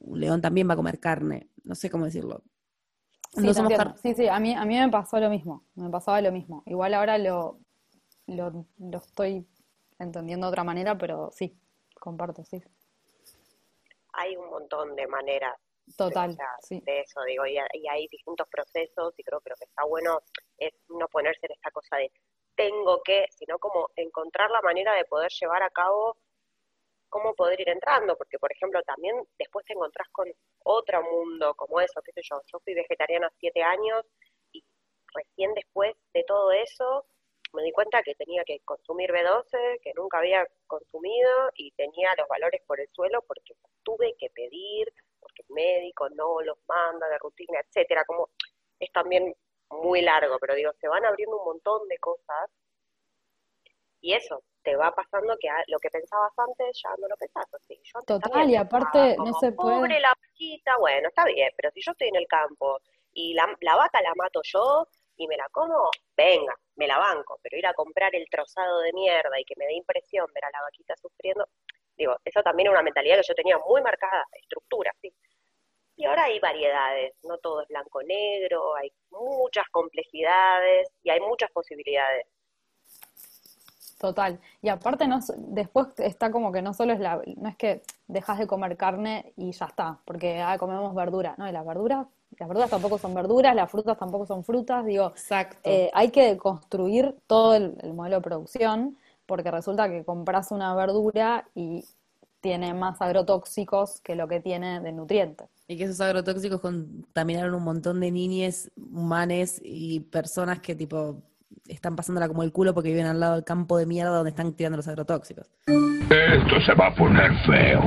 un león también va a comer carne, no sé cómo decirlo. No car- Sí, sí, a mí, a mí me pasó lo mismo, me pasaba lo mismo. Igual ahora lo, lo, lo estoy entendiendo de otra manera, pero sí, comparto, sí. Hay un montón de maneras Total, o sea, sí. de eso, digo, y, y hay distintos procesos y creo que lo que está bueno es no ponerse en esta cosa de tengo que, sino como encontrar la manera de poder llevar a cabo cómo poder ir entrando, porque por ejemplo también después te encontrás con otro mundo como eso, qué sé yo, yo fui vegetariana siete años y recién después de todo eso me di cuenta que tenía que consumir B12, que nunca había consumido y tenía los valores por el suelo porque tuve que pedir, porque el médico no los manda de rutina, etcétera, como es también muy largo, pero digo, se van abriendo un montón de cosas y eso, te va pasando que a- lo que pensabas antes ya no lo pensás así. Yo Total, y aparte no se puede- Pobre la vaquita, bueno, está bien, pero si yo estoy en el campo y la, la vaca la mato yo y me la como, venga, me la banco, pero ir a comprar el trozado de mierda y que me dé impresión ver a la vaquita sufriendo, digo, eso también es una mentalidad que yo tenía muy marcada, estructura, sí. Y ahora hay variedades, no todo es blanco-negro, hay muchas complejidades y hay muchas posibilidades. Total. Y aparte no, después está como que no solo es la, no es que dejas de comer carne y ya está, porque ah, comemos verdura, no, y las verduras, las verduras tampoco son verduras, las frutas tampoco son frutas, digo, Exacto. eh, hay que construir todo el, el modelo de producción, porque resulta que compras una verdura y tiene más agrotóxicos que lo que tiene de nutrientes. Y que esos agrotóxicos contaminaron un montón de niñes, humanes y personas que tipo están pasándola como el culo porque viven al lado del campo de mierda donde están tirando los agrotóxicos. Esto se va a poner feo.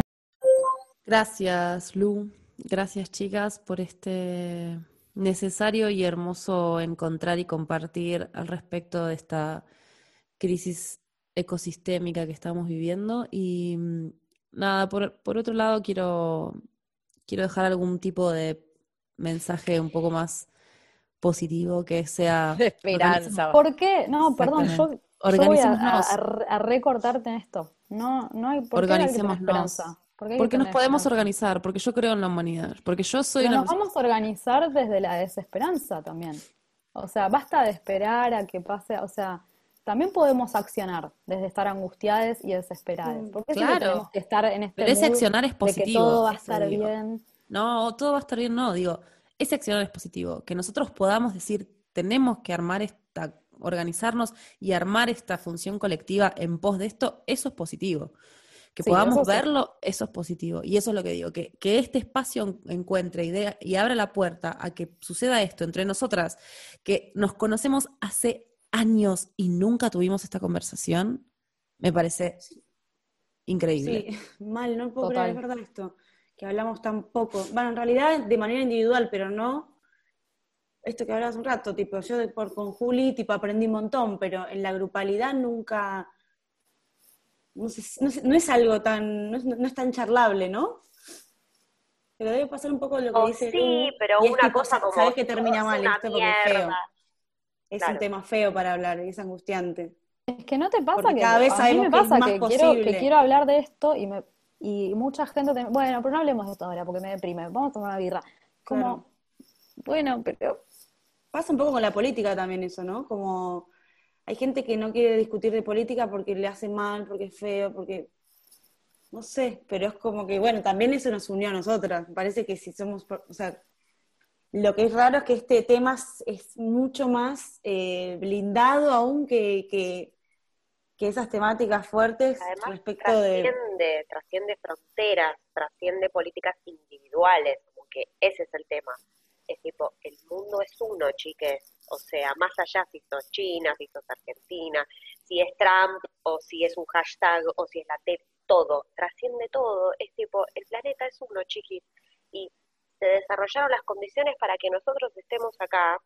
Gracias, Lu. Gracias, chicas, por este necesario y hermoso encontrar y compartir al respecto de esta crisis ecosistémica que estamos viviendo. Y mm, nada, por, por otro lado, quiero, quiero dejar algún tipo de mensaje un poco más positivo que sea De esperanza. ¿Por qué? No, perdón, yo, yo voy a, a- a re- a recortarte en esto. No, no hay por qué esperanza. ¿Por qué hay que Porque nos podemos organizar, porque yo creo en la humanidad, porque yo soy Pero una nos vamos a organizar desde la desesperanza también. O sea, basta de esperar a que pase, o sea, también podemos accionar desde estar angustiadas y desesperadas. Porque Claro. tenemos que estar en este Pero ese accionar es de que positivo, todo va a estar digo. bien. No, todo va a estar bien, no, digo, ese accionar es positivo, que nosotros podamos decir, tenemos que armar esta, organizarnos y armar esta función colectiva en pos de esto, eso es positivo. Que Sí, podamos eso sí. verlo, eso es positivo. Y eso es lo que digo, que, que este espacio en- encuentre idea y abra la puerta a que suceda esto entre nosotras, que nos conocemos hace años y nunca tuvimos esta conversación, me parece increíble. Sí, mal, no puedo Total. creer, es verdad esto, que hablamos tan poco. Bueno, en realidad de manera individual, pero no esto que hablabas un rato, tipo, yo de- por, con Juli, tipo, aprendí un montón, pero en la grupalidad nunca, no, sé, no, sé- no es algo tan, no es, no es tan charlable, ¿no? Pero debe pasar un poco lo que O dice sí, pero una cosa sa- como, sabes que termina "Sos mal esto porque es feo. mierda". Es Claro. un tema feo para hablar, y es angustiante. Es que no te pasa Porque que cada vez a mí me pasa más que quiero, que posible. quiero hablar de esto y me y mucha gente te- bueno, pero no hablemos de esto ahora porque me deprime. Vamos a tomar una birra. Como, Claro. bueno, pero Pasa un poco con la política también eso, ¿no? Como hay gente que no quiere discutir de política porque le hace mal, porque es feo, porque no sé, pero es como que, bueno, también eso nos unió a nosotras. Me Parece que si somos, o sea, lo que es raro es que este tema es, mucho más eh, blindado aún que, que, que esas temáticas fuertes Además, respecto de... trasciende, trasciende fronteras, trasciende políticas individuales, como que ese es el tema. Es tipo, el mundo es uno, chiques. O sea, más allá si sos China, si sos Argentina, si es Trump, o si es un hashtag, o si es la T, todo, trasciende todo. Es tipo, el planeta es uno, chiquis. Y se desarrollaron las condiciones para que nosotros estemos acá.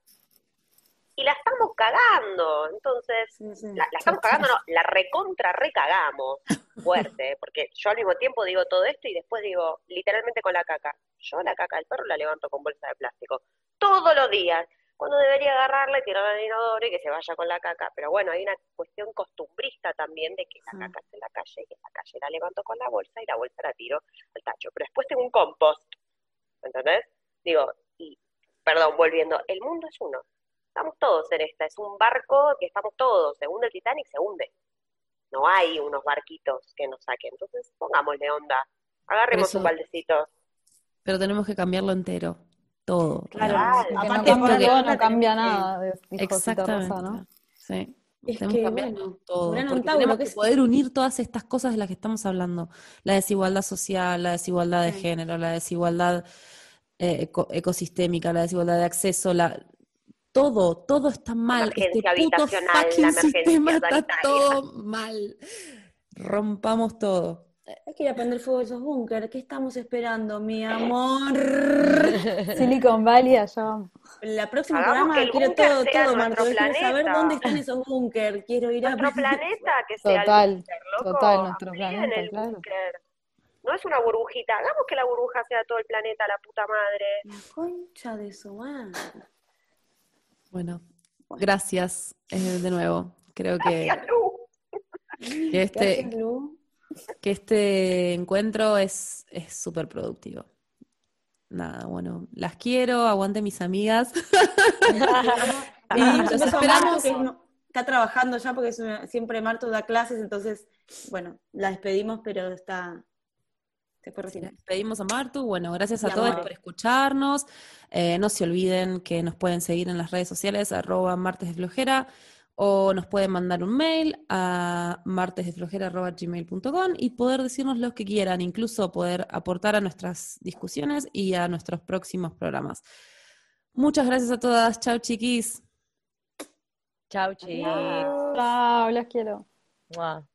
Y la estamos cagando. Entonces, Sí, sí. la, la estamos cagando, no, la recontra recagamos fuerte, porque yo al mismo tiempo digo todo esto y después digo literalmente con la caca. Yo la caca del perro la levanto con bolsa de plástico todos los días, cuando debería agarrarla y tirarla al inodoro y que se vaya con la caca. Pero bueno, hay una cuestión costumbrista también de que la caca es en la calle y en la calle la levanto con la bolsa y la bolsa la tiro al tacho. Pero después tengo un compost, ¿entendés? Digo, y perdón, volviendo, el mundo es uno. Estamos todos en esta, es un barco que estamos todos, se hunde el Titanic, se hunde. No hay unos barquitos que nos saquen. Entonces, pongámosle onda. Agarremos eso- un baldecito. Pero tenemos que cambiarlo entero, todo. Claro, Claro. aparte no de no cambia nada, Cita Exactamente. Rosa, ¿no? Sí. Es Tenemos que, que cambiar bueno, todo, porque tenemos que es- poder unir todas estas cosas de las que estamos hablando. La desigualdad social, la desigualdad de Sí. género, la desigualdad eh, eco- ecosistémica, la desigualdad de acceso, la, todo, todo está mal. Este puto fucking sistema está todo mal. Rompamos todo. Hay que ir a prender fuego a esos búnker. ¿Qué estamos esperando, mi amor? Silicon Valley, allá vamos. La próxima Hagamos programa que el quiero todo, sea todo, Marto. Quiero saber dónde están esos búnker. Quiero ir a Nuestro planeta que sea el Total, búnker, loco. total, nuestro planeta, el claro. búnker. No es una burbujita. Hagamos que la burbuja sea todo el planeta, la puta madre. La concha de su madre. Bueno, gracias eh, de nuevo. Creo que, Gracias, Lu. que este, Gracias, Lu. Que este encuentro es es súper productivo. Nada, bueno, las quiero, aguante mis amigas. y Marto, esperamos. no- está trabajando ya porque es una- siempre Marto da clases, entonces, bueno, la despedimos, pero está. Sí. Pedimos a Martu. Bueno, gracias a todos por escucharnos. Eh, no se olviden que nos pueden seguir en las redes sociales, arroba o nos pueden mandar un mail a martesdeflojera.gmail.com y poder decirnos lo que quieran, incluso poder aportar a nuestras discusiones y a nuestros próximos programas. Muchas gracias a todas. Chao, chiquis. Chau, chicos. Chao, las quiero. Mua.